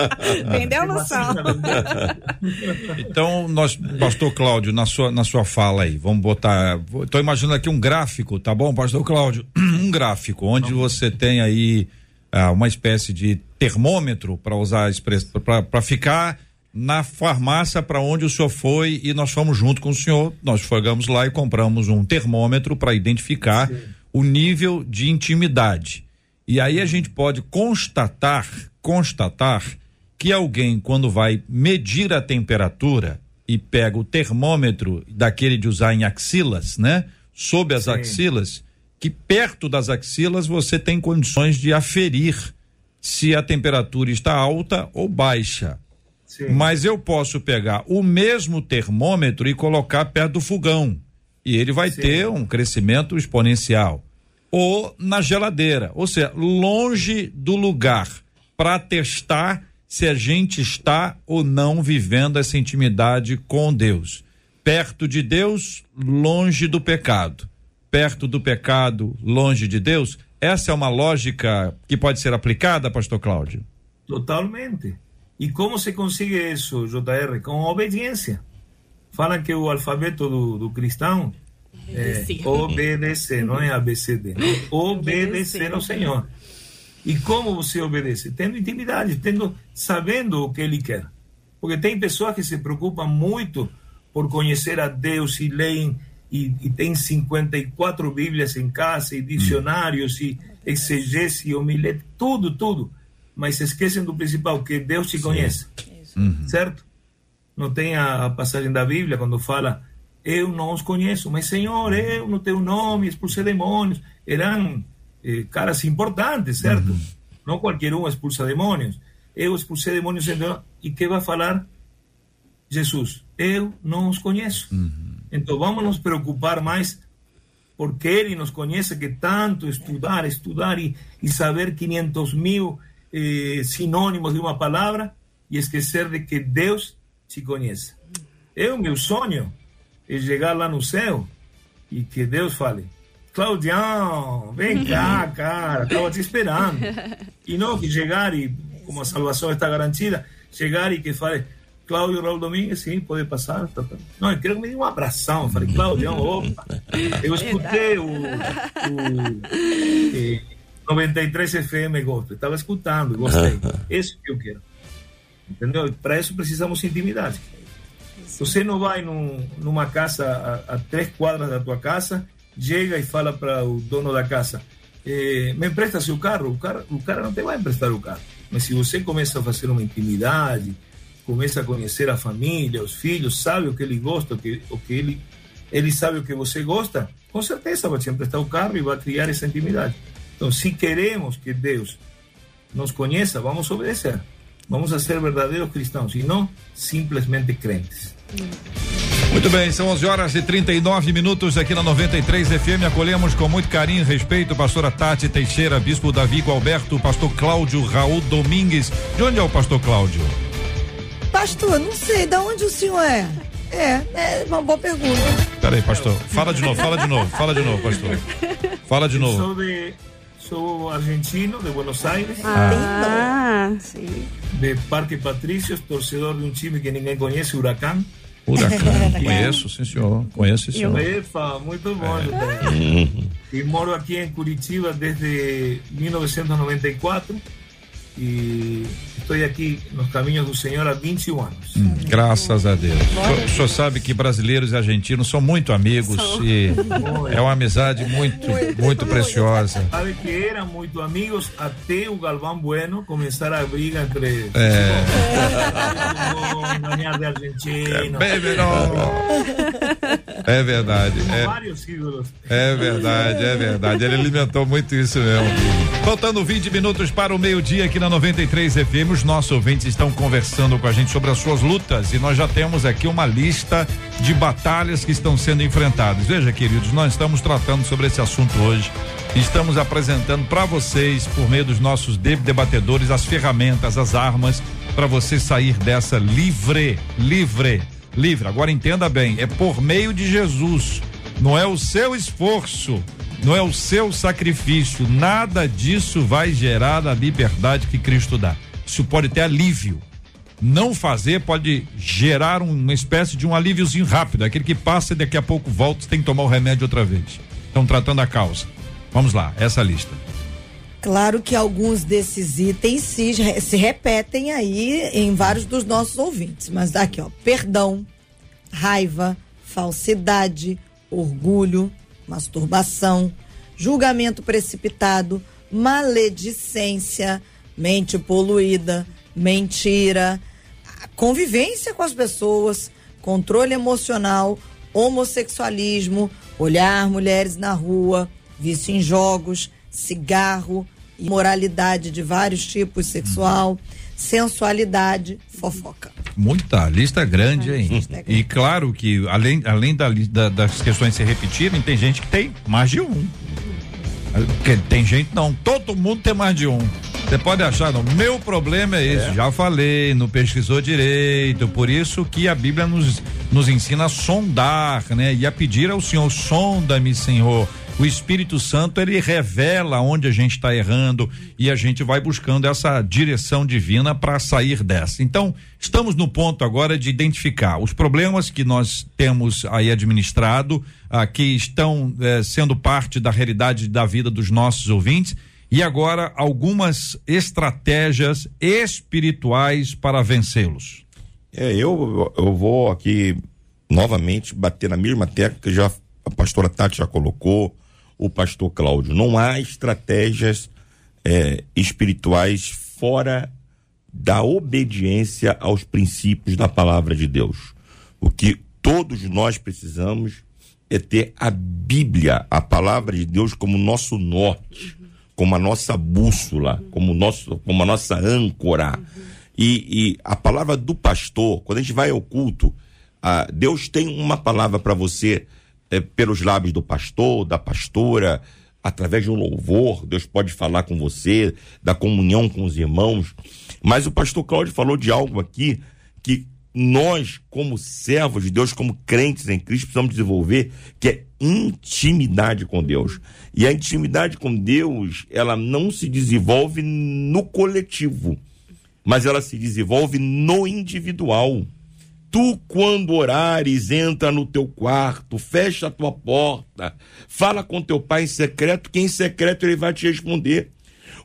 D: Vendeu
E: vacina vendendo.
A: Então, nós, pastor Cláudio, na sua, na sua fala aí, vamos botar. Estou imaginando aqui um gráfico, tá bom, pastor Cláudio? Um gráfico, onde você tem aí ah, uma espécie de termômetro, para usar a expressão, para ficar na farmácia para onde o senhor foi e nós fomos junto com o senhor. Nós chegamos lá e compramos um termômetro para identificar o nível de intimidade. E aí a gente pode constatar, constatar que alguém quando vai medir a temperatura e pega o termômetro daquele de usar em axilas, né? Sob as
E: Sim.
A: axilas, que perto das axilas você tem condições de aferir se a temperatura está alta ou baixa.
E: Sim.
A: Mas eu posso pegar o mesmo termômetro e colocar perto do fogão. E ele vai
E: Sim.
A: ter um crescimento exponencial. Ou na geladeira. Ou seja, longe do lugar para testar se a gente está ou não vivendo essa intimidade com Deus. Perto de Deus, longe do pecado. Perto do pecado, longe de Deus. Essa é uma lógica que pode ser aplicada, Pastor Cláudio?
E: Totalmente. E como se consegue isso, JR? Com obediência. Falam que o alfabeto do, do cristão é
D: Obedecer.
E: obedecer, não é ABCD. Não. Obedecer ao Senhor. E como você obedece? Tendo intimidade, tendo, sabendo o que Ele quer. Porque tem pessoas que se preocupam muito por conhecer a Deus e leem e, e tem 54 Bíblias em casa e dicionários e exegese e homilete, tudo, tudo. Mas se esquecem do principal, que Deus te conhece. Certo? Não tem a, a passagem da Bíblia quando fala eu não os conheço, mas Senhor, eu no teu nome expulsei demônios. Eram eh, caras importantes, certo? Não qualquer um expulsa demônios. Eu expulsei demônios em nome. E que vai falar? Jesus, eu não os conheço. Então vamos nos preocupar mais porque Ele nos conhece que tanto estudar, estudar e, e saber 500 mil eh, sinônimos de uma palavra e esquecer de que Deus te conhece. É o meu sonho é chegar lá no céu e que Deus fale, Claudião, vem cá, cara, estava te esperando. E não que chegar e, como a salvação está garantida, chegar e que fale, Cláudio Raul Domingues, sim, pode passar. Tá, tá. Não, eu quero que me dê um abração. Eu falei, Claudião, opa. Eu escutei o, o eh, 93 FM Gospel, estava escutando, gostei. Isso que eu quero. Entendeu? Para isso precisamos intimidade. Você não vai num, numa casa a, a, três quadras da tua casa, chega e fala para o dono da casa: eh, me empresta seu carro? O, cara? o cara não te vai emprestar o carro. Mas se você começa a fazer uma intimidade, começa a conhecer a família, os filhos, sabe o que ele gosta, o que, o que ele, ele sabe o que você gosta, com certeza vai te emprestar o carro e vai criar essa intimidade. Então, se queremos que Deus nos conheça, vamos obedecer. Vamos a ser verdadeiros cristãos e não simplesmente crentes.
A: Muito bem, são 11 horas e 39 minutos aqui na 93 FM. Acolhemos com muito carinho e respeito pastora Tati Teixeira, bispo Davi Alberto, pastor Cláudio Raul Domingues. De onde é o pastor Cláudio?
B: Pastor, não sei, de onde o senhor é? É, é uma boa pergunta.
A: Peraí, pastor, fala de novo, fala de novo, fala de novo, pastor. Fala de novo.
E: Sou, de, sou argentino, de Buenos Aires,
D: Ah,
E: de Parque Patricios, torcedor de um time que ninguém conhece, Huracán.
A: Huracán, conheço, sim senhor, conheço sim senhor.
E: Epa, muito bom. É. E moro aqui em Curitiba desde 1994 e estou aqui nos caminhos do Senhor há 21 anos.
A: Hum, graças a Deus. O senhor sabe que brasileiros e argentinos são muito amigos e é uma amizade muito, muito preciosa.
E: Sabe que eram muito amigos até o Galvão Bueno começar a briga entre.
A: É.
E: Não, ganhar de argentino.
A: É verdade. É, é verdade, é verdade. Ele alimentou muito isso mesmo. Faltando 20 minutos para o meio-dia aqui na 93 FM, os nossos ouvintes estão conversando com a gente sobre as suas lutas e nós já temos aqui uma lista de batalhas que estão sendo enfrentadas. Veja, queridos, nós estamos tratando sobre esse assunto hoje. Estamos apresentando para vocês, por meio dos nossos debatedores, as ferramentas, as armas para você sair dessa livre, livre, livre. Agora entenda bem, é por meio de Jesus. Não é o seu esforço não é o seu sacrifício. Nada disso vai gerar a liberdade que Cristo dá. Isso pode ter alívio. Não fazer pode gerar uma espécie de um alíviozinho rápido, aquele que passa e daqui a pouco volta, tem que tomar o remédio outra vez. Estão tratando a causa. Vamos lá, essa lista.
B: Claro que alguns desses itens se, se repetem aí em vários dos nossos ouvintes, mas aqui, ó, perdão, raiva, falsidade, orgulho, masturbação, julgamento precipitado, maledicência, mente poluída, mentira, convivência com as pessoas, controle emocional, homossexualismo, olhar mulheres na rua, vício em jogos, cigarro, imoralidade de vários tipos sexual, sensualidade, fofoca.
A: Muita lista grande, hein? Lista grande. E claro que além, além da, da, das questões se repetirem, tem gente que tem mais de um. Tem gente não, todo mundo tem mais de um. Você pode achar, não, meu problema é esse, é. já falei, não pesquisou direito, por isso que a Bíblia nos, nos ensina a sondar, né? E a pedir ao Senhor, sonda-me, Senhor o Espírito Santo ele revela onde a gente está errando e a gente vai buscando essa direção divina para sair dessa. Então, estamos no ponto agora de identificar os problemas que nós temos aí administrado, ah, que estão eh, sendo parte da realidade da vida dos nossos ouvintes. E agora algumas estratégias espirituais para vencê-los.
C: É, eu, eu vou aqui novamente bater na mesma tecla que já a pastora Tati já colocou, o pastor Cláudio. Não há estratégias é, espirituais fora da obediência aos princípios da palavra de Deus. O que todos nós precisamos é ter a Bíblia, a palavra de Deus, como nosso norte, como a nossa bússola, como, nosso, como a nossa âncora. E, e a palavra do pastor, quando a gente vai ao culto, ah, Deus tem uma palavra para você é, pelos lábios do pastor, da pastora, através de um louvor, Deus pode falar com você, da comunhão com os irmãos. Mas o pastor Cláudio falou de algo aqui que nós, como servos de Deus, como crentes em Cristo, precisamos desenvolver, que é intimidade com Deus. E a intimidade com Deus, ela não se desenvolve no coletivo, mas ela se desenvolve no individual. Tu, quando orares, entra no teu quarto, fecha a tua porta, fala com teu pai em secreto, que em secreto ele vai te responder.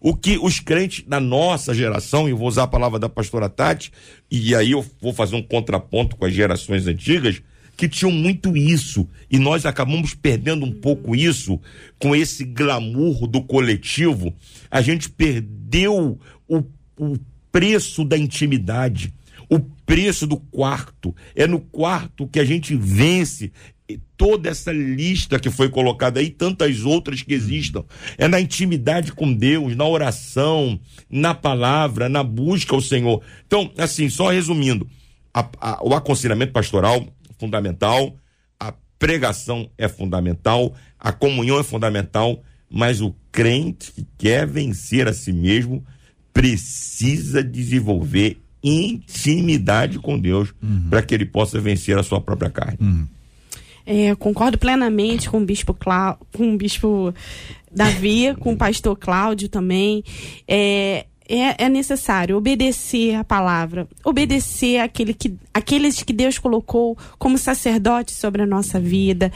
C: O que os crentes da nossa geração, e vou usar a palavra da pastora Tati, e aí eu vou fazer um contraponto com as gerações antigas, que tinham muito isso. E nós acabamos perdendo um pouco isso com esse glamour do coletivo. A gente perdeu o, o preço da intimidade o preço do quarto. É no quarto que a gente vence toda essa lista que foi colocada aí, tantas outras que existam. É na intimidade com Deus, na oração, na palavra, na busca ao Senhor. Então, assim, só resumindo, a, a, o aconselhamento pastoral fundamental, a pregação é fundamental, a comunhão é fundamental, mas o crente que quer vencer a si mesmo precisa desenvolver intimidade com Deus uhum. para que ele possa vencer a sua própria carne. Uhum.
D: É, concordo plenamente com o bispo Clá, com o bispo Davi, com o pastor Cláudio também. É, é, é, necessário obedecer a palavra, obedecer aquele que, aqueles que Deus colocou como sacerdote sobre a nossa vida,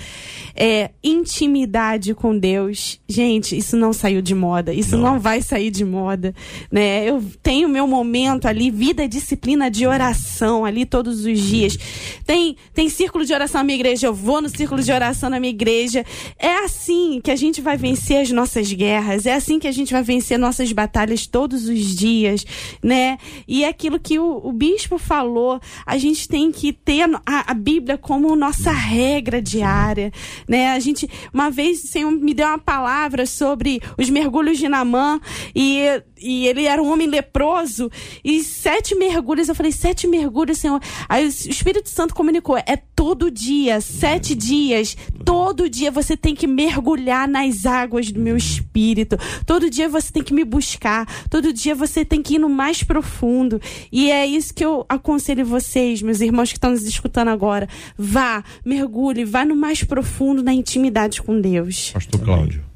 D: é, intimidade com Deus. Gente, isso não saiu de moda, isso não, não vai sair de moda, né? Eu tenho meu momento ali, vida disciplina de oração ali todos os dias. Tem, tem círculo de oração na minha igreja, eu vou no círculo de oração na minha igreja. É assim que a gente vai vencer as nossas guerras, é assim que a gente vai vencer nossas batalhas todos os dias, né? E é aquilo que o, o bispo falou, a gente tem que ter a, a, Bíblia como nossa regra diária, né? A gente, uma vez o Senhor me deu uma palavra sobre os mergulhos de Namã e e ele era um homem leproso, e sete mergulhos, eu falei, sete mergulhos, Senhor. Aí o Espírito Santo comunicou, é todo dia, sete dias, todo dia você tem que mergulhar nas águas do meu espírito, todo dia você tem que me buscar, todo dia você tem que ir no mais profundo, e é isso que eu aconselho vocês, meus irmãos que estão nos escutando agora, vá, mergulhe, vá no mais profundo, na intimidade com Deus.
A: Pastor Cláudio.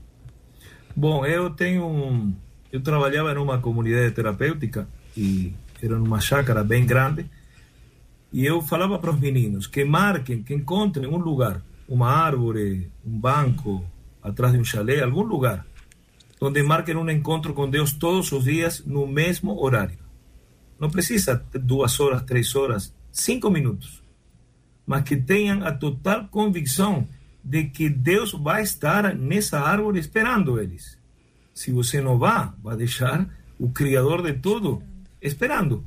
E: Bom, eu tenho um. Eu trabalhava numa comunidade terapêutica e era numa chácara bem grande. E eu falava para os meninos que marquem, que encontrem um lugar, uma árvore, um banco, atrás de um chalé, algum lugar, onde marquem um encontro com Deus todos os dias no mesmo horário. Não precisa duas horas, três horas, cinco minutos. Mas que tenham a total convicção de que Deus vai estar nessa árvore esperando eles. Se você não vai, vai deixar o Criador de tudo esperando.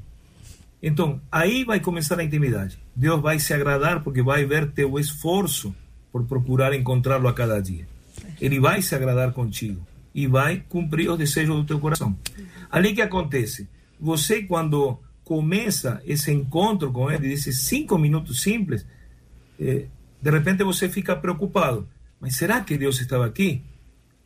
E: Então, aí vai começar a intimidade. Deus vai se agradar porque vai ver teu esforço por procurar encontrá-lo a cada dia. Ele vai se agradar contigo e vai cumprir os desejos do teu coração. Ali que acontece? Você, quando começa esse encontro com ele, desses cinco minutos simples, eh, de repente você fica preocupado. Mas será que Deus estava aqui?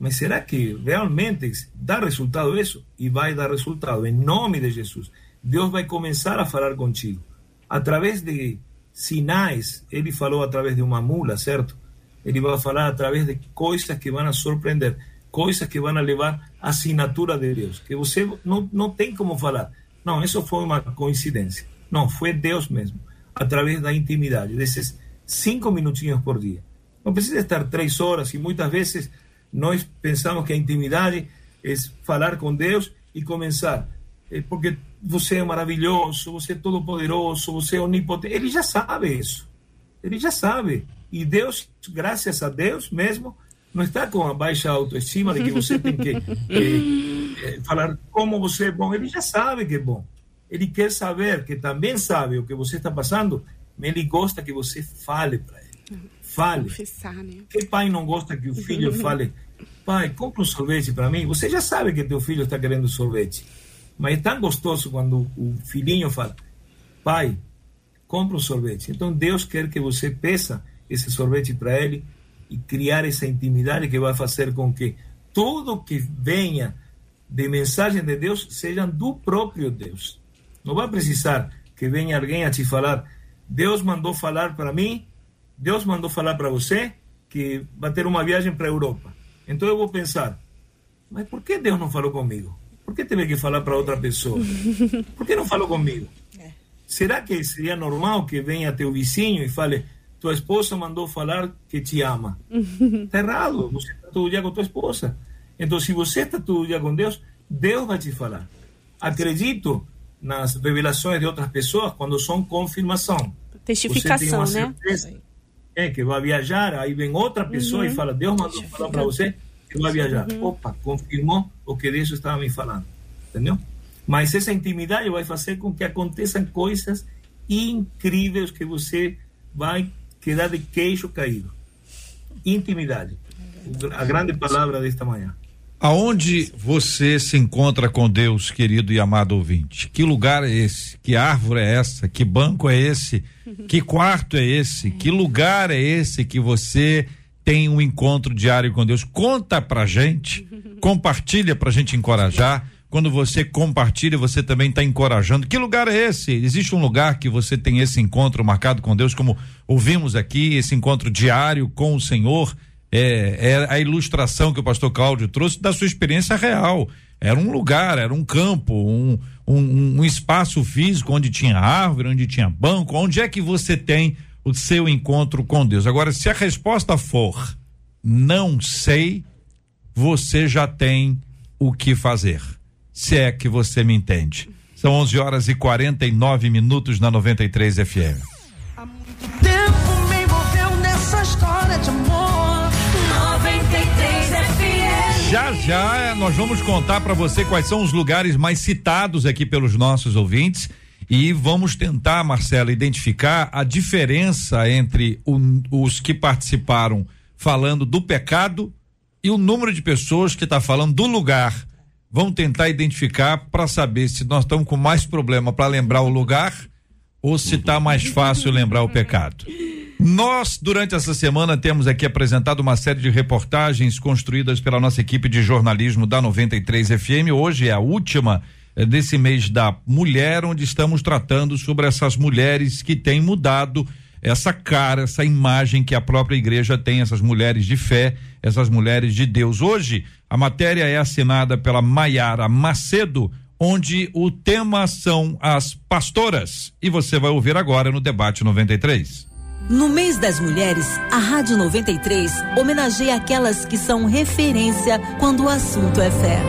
E: Mas será que realmente dá resultado isso? E vai dar resultado, em nome de Jesus. Deus vai começar a falar contigo. Através de sinais, ele falou através de uma mula, certo? Ele vai falar através de coisas que vão surpreender, coisas que vão levar a assinatura de Deus, que você não, não tem como falar. Não, isso foi uma coincidência. Não, foi Deus mesmo, através da intimidade, desses cinco minutinhos por dia. Não precisa estar três horas e muitas vezes nós pensamos que a intimidade é falar com Deus e começar. É porque você é maravilhoso, você é todo poderoso, você é onipotente. Ele já sabe isso. Ele já sabe. E Deus, graças a Deus mesmo, não está com a baixa autoestima de que você tem que eh, eh, falar como você é bom. Ele já sabe que é bom. Ele quer saber que também sabe o que você está passando, mas ele gosta que você fale para ele. Fale.
D: Confessar, né?
E: Que pai não gosta que o filho fale, pai, compra um sorvete para mim? Você já sabe que teu filho está querendo sorvete. Mas é tão gostoso quando o filhinho fala, pai, compra um sorvete. Então Deus quer que você peça esse sorvete para ele e criar essa intimidade que vai fazer com que tudo que venha de mensagem de Deus seja do próprio Deus. Não vai precisar que venha alguém a te falar, Deus mandou falar para mim, Deus mandou falar para você que vai ter uma viagem para a Europa. Então eu vou pensar, mas por que Deus não falou comigo? Por que teve que falar para outra pessoa? Por que não falou comigo? Será que seria normal que venha teu vizinho e fale, tua esposa mandou falar que te ama? Está errado, você está todo dia com tua esposa. Então, se você está todo dia com Deus, Deus vai te falar. Acredito nas revelações de outras pessoas quando são confirmação.
D: Testificação,
E: tem uma
D: né?
E: É, que vai viajar, aí vem outra pessoa e fala, Deus mandou falar para você que vai viajar. Opa, confirmou o que Deus estava me falando. Entendeu? Mas essa intimidade vai fazer com que aconteçam coisas incríveis que você vai quedar de queixo caído. Intimidade. A grande palavra desta manhã.
A: Aonde você se encontra com Deus, querido e amado ouvinte? Que lugar é esse? Que árvore é essa? Que banco é esse? Que quarto é esse? Que lugar é esse que você tem um encontro diário com Deus? Conta pra gente, compartilha pra gente encorajar. Quando você compartilha, você também está encorajando. Que lugar é esse? Existe um lugar que você tem esse encontro marcado com Deus, como ouvimos aqui, esse encontro diário com o Senhor? É, é a ilustração que o pastor Cláudio trouxe da sua experiência real. Era um lugar, era um campo, um, um, um espaço físico onde tinha árvore, onde tinha banco. Onde é que você tem o seu encontro com Deus? Agora, se a resposta for não sei, você já tem o que fazer. Se é que você me entende. São 11 horas e 49 minutos na 93 FM. Já já nós vamos contar para você quais são os lugares mais citados aqui pelos nossos ouvintes e vamos tentar, Marcela, identificar a diferença entre o- os que participaram falando do pecado e o número de pessoas que está falando do lugar vão tentar identificar para saber se nós estamos com mais problema para lembrar o lugar ou se está mais fácil lembrar o pecado. Nós, durante essa semana, temos aqui apresentado uma série de reportagens construídas pela nossa equipe de jornalismo da 93 FM. Hoje é a última eh, desse mês da mulher, onde estamos tratando sobre essas mulheres que têm mudado essa cara, essa imagem que a própria igreja tem, essas mulheres de fé, essas mulheres de Deus. Hoje, a matéria é assinada pela Maiara Macedo, onde o tema são as pastoras. E você vai ouvir agora no Debate 93.
H: No mês das mulheres, a Rádio 93 homenageia aquelas que são referência quando o assunto é fé.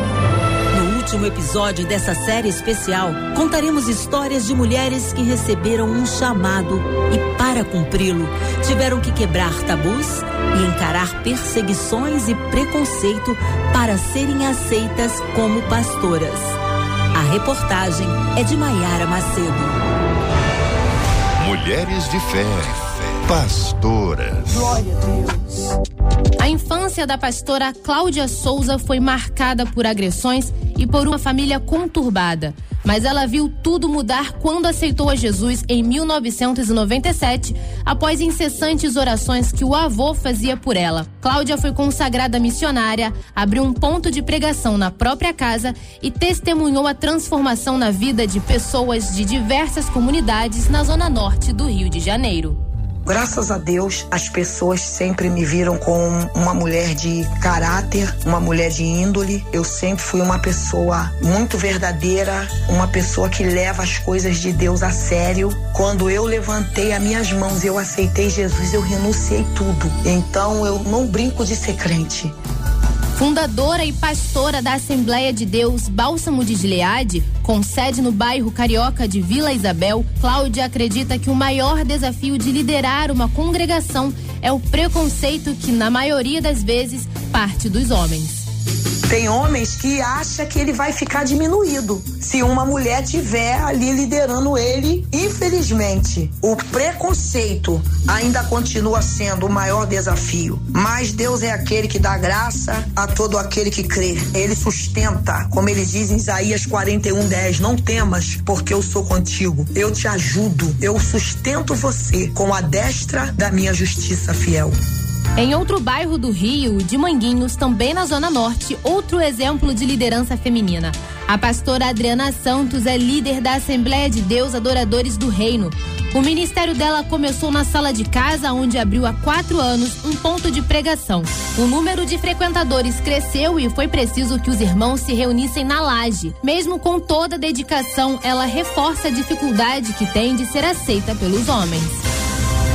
H: No último episódio dessa série especial, contaremos histórias de mulheres que receberam um chamado e, para cumpri-lo, tiveram que quebrar tabus e encarar perseguições e preconceito para serem aceitas como pastoras. A reportagem é de Maiara Macedo.
G: Mulheres de fé. Pastoras.
F: Glória a Deus.
I: A infância da pastora Cláudia Souza foi marcada por agressões e por uma família conturbada. Mas ela viu tudo mudar quando aceitou a Jesus em 1997, após incessantes orações que o avô fazia por ela. Cláudia foi consagrada missionária, abriu um ponto de pregação na própria casa e testemunhou a transformação na vida de pessoas de diversas comunidades na zona norte do Rio de Janeiro.
J: Graças a Deus, as pessoas sempre me viram como uma mulher de caráter, uma mulher de índole. Eu sempre fui uma pessoa muito verdadeira, uma pessoa que leva as coisas de Deus a sério. Quando eu levantei as minhas mãos eu aceitei Jesus, eu renunciei tudo. Então eu não brinco de ser crente.
I: Fundadora e pastora da Assembleia de Deus Bálsamo de Gileade, com sede no bairro carioca de Vila Isabel, Cláudia acredita que o maior desafio de liderar uma congregação é o preconceito que, na maioria das vezes, parte dos homens.
J: Tem homens que acham que ele vai ficar diminuído se uma mulher tiver ali liderando ele. Infelizmente, o preconceito ainda continua sendo o maior desafio. Mas Deus é aquele que dá graça a todo aquele que crê. Ele sustenta, como ele diz em Isaías 41:10, não temas, porque eu sou contigo. Eu te ajudo, eu sustento você com a destra da minha justiça fiel.
I: Em outro bairro do Rio, de Manguinhos, também na Zona Norte, outro exemplo de liderança feminina. A pastora Adriana Santos é líder da Assembleia de Deus Adoradores do Reino. O ministério dela começou na sala de casa, onde abriu há quatro anos um ponto de pregação. O número de frequentadores cresceu e foi preciso que os irmãos se reunissem na laje. Mesmo com toda a dedicação, ela reforça a dificuldade que tem de ser aceita pelos homens.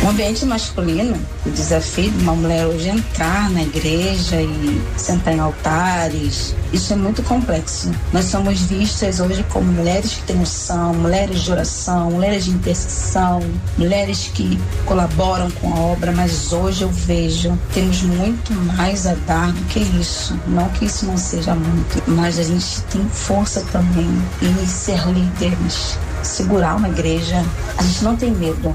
K: No ambiente masculino, o desafio de uma mulher hoje entrar na igreja e sentar em altares, isso é muito complexo. Nós somos vistas hoje como mulheres que têm noção, mulheres de oração, mulheres de intercessão, mulheres que colaboram com a obra, mas hoje eu vejo temos muito mais a dar do que isso. Não que isso não seja muito, mas a gente tem força também em ser líderes, segurar uma igreja. A gente não tem medo.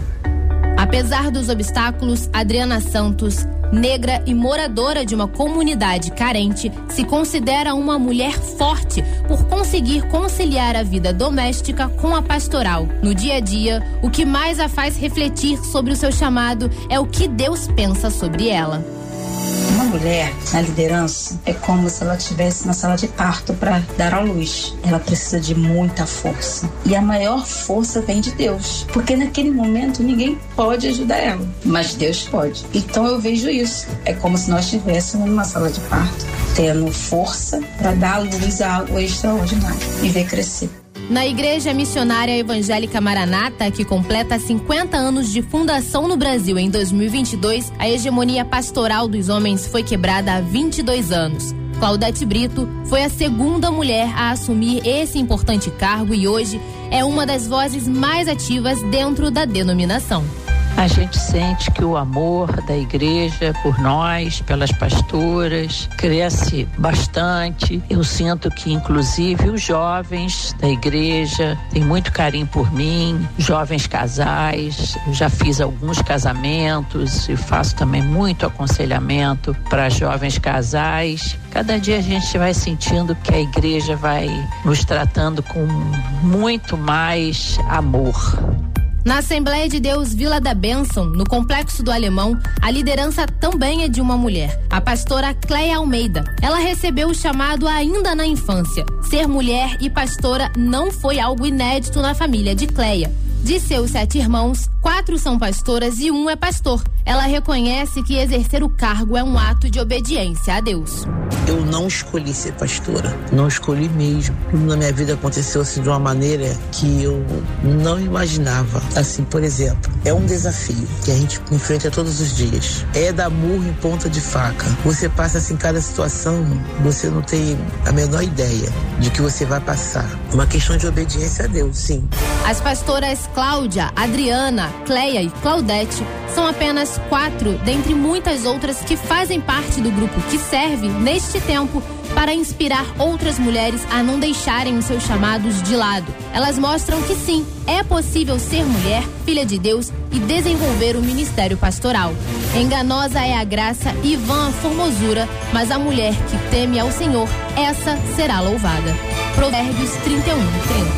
I: Apesar dos obstáculos, Adriana Santos, negra e moradora de uma comunidade carente, se considera uma mulher forte por conseguir conciliar a vida doméstica com a pastoral. No dia a dia, o que mais a faz refletir sobre o seu chamado é o que Deus pensa sobre ela.
K: Uma mulher na liderança é como se ela estivesse na sala de parto para dar à luz. Ela precisa de muita força. E a maior força vem de Deus. Porque naquele momento ninguém pode ajudar ela, mas Deus pode. Então eu vejo isso. É como se nós estivéssemos numa sala de parto, tendo força para dar à luz algo extraordinário e ver crescer.
I: Na Igreja Missionária Evangélica Maranata, que completa 50 anos de fundação no Brasil em 2022, a hegemonia pastoral dos homens foi quebrada há 22 anos. Claudete Brito foi a segunda mulher a assumir esse importante cargo e hoje é uma das vozes mais ativas dentro da denominação.
L: A gente sente que o amor da igreja por nós, pelas pastoras, cresce bastante. Eu sinto que, inclusive, os jovens da igreja têm muito carinho por mim, jovens casais. Eu já fiz alguns casamentos e faço também muito aconselhamento para jovens casais. Cada dia a gente vai sentindo que a igreja vai nos tratando com muito mais amor.
I: Na Assembleia de Deus Vila da Bênção, no Complexo do Alemão, a liderança também é de uma mulher, a pastora Cleia Almeida. Ela recebeu o chamado ainda na infância. Ser mulher e pastora não foi algo inédito na família de Cleia. De seus sete irmãos, quatro são pastoras e um é pastor. Ela reconhece que exercer o cargo é um ato de obediência a Deus.
M: Eu não escolhi ser pastora, não escolhi mesmo. Tudo na minha vida aconteceu assim de uma maneira que eu não imaginava. Assim, por exemplo, é um desafio que a gente enfrenta todos os dias. É dar murro em ponta de faca. Você passa assim cada situação, você não tem a menor ideia de que você vai passar. Uma questão de obediência a Deus, sim.
I: As pastoras Cláudia, Adriana, Cleia e Claudete são apenas quatro dentre muitas outras que fazem parte do grupo que serve, neste tempo, para inspirar outras mulheres a não deixarem os seus chamados de lado. Elas mostram que sim, é possível ser mulher, filha de Deus e desenvolver o ministério pastoral. Enganosa é a graça e vã a formosura, mas a mulher que teme ao Senhor, essa será louvada. Provérbios 31,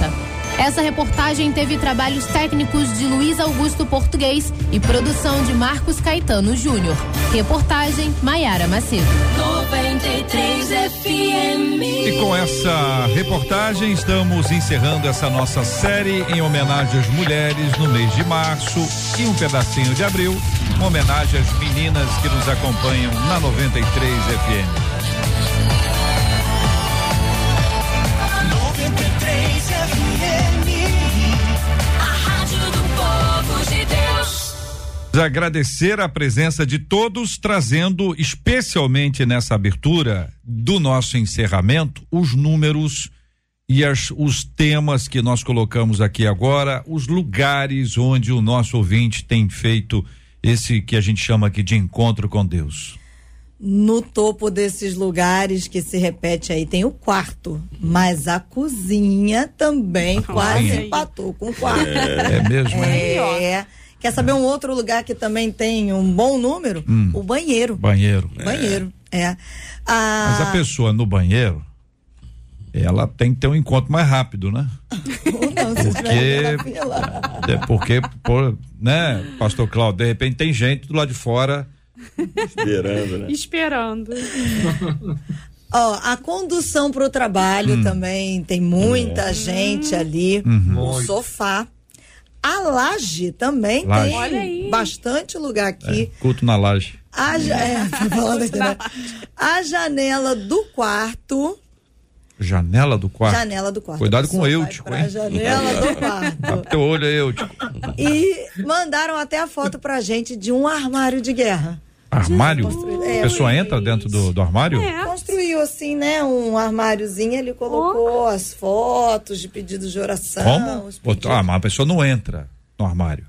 I: 30. Essa reportagem teve trabalhos técnicos de Luiz Augusto Português e produção de Marcos Caetano Júnior. Reportagem Maiara Macedo.
F: 93 FM.
A: E com essa reportagem estamos encerrando essa nossa série em homenagem às mulheres no mês de março e um pedacinho de abril, uma homenagem às meninas que nos acompanham na 93 FM. Agradecer a presença de todos, trazendo especialmente nessa abertura do nosso encerramento os números e as, os temas que nós colocamos aqui agora, os lugares onde o nosso ouvinte tem feito esse que a gente chama aqui de encontro com Deus.
B: No topo desses lugares que se repete aí tem o quarto, mas a cozinha também quase empatou com o quarto.
A: É, é mesmo? é?
B: É. Quer saber um outro lugar que também tem um bom número?
A: Hum.
B: O banheiro.
A: Banheiro.
B: Banheiro, é.
A: Mas a
B: Ah,
A: pessoa no banheiro, ela tem que ter um encontro mais rápido, né?
B: ou não, fila.
A: É porque, pô, né, pastor Cláudio, de repente tem gente do lado de fora
C: Esperando, né?
D: Esperando.
B: Ó, a condução para o trabalho
A: Hum.
B: também tem muita
A: É.
B: gente ali.
A: Uhum.
B: O sofá. A laje também
A: Laje.
B: tem
D: Olha aí.
B: bastante lugar aqui.
A: culto na laje.
B: A, ja- é, falando aqui, né? a janela do quarto.
A: Janela do quarto.
B: Janela do quarto.
A: Cuidado com o Eutico, hein?
B: janela do quarto.
A: Abre teu olho aí, Eutico.
B: E mandaram até a foto pra gente de um armário de guerra.
A: Armário?
B: É,
A: a pessoa entra dentro do, do armário?
B: Construiu assim, né? Um armáriozinho, ele colocou as fotos de pedidos de oração.
A: Como? Ah, mas a pessoa não entra no armário.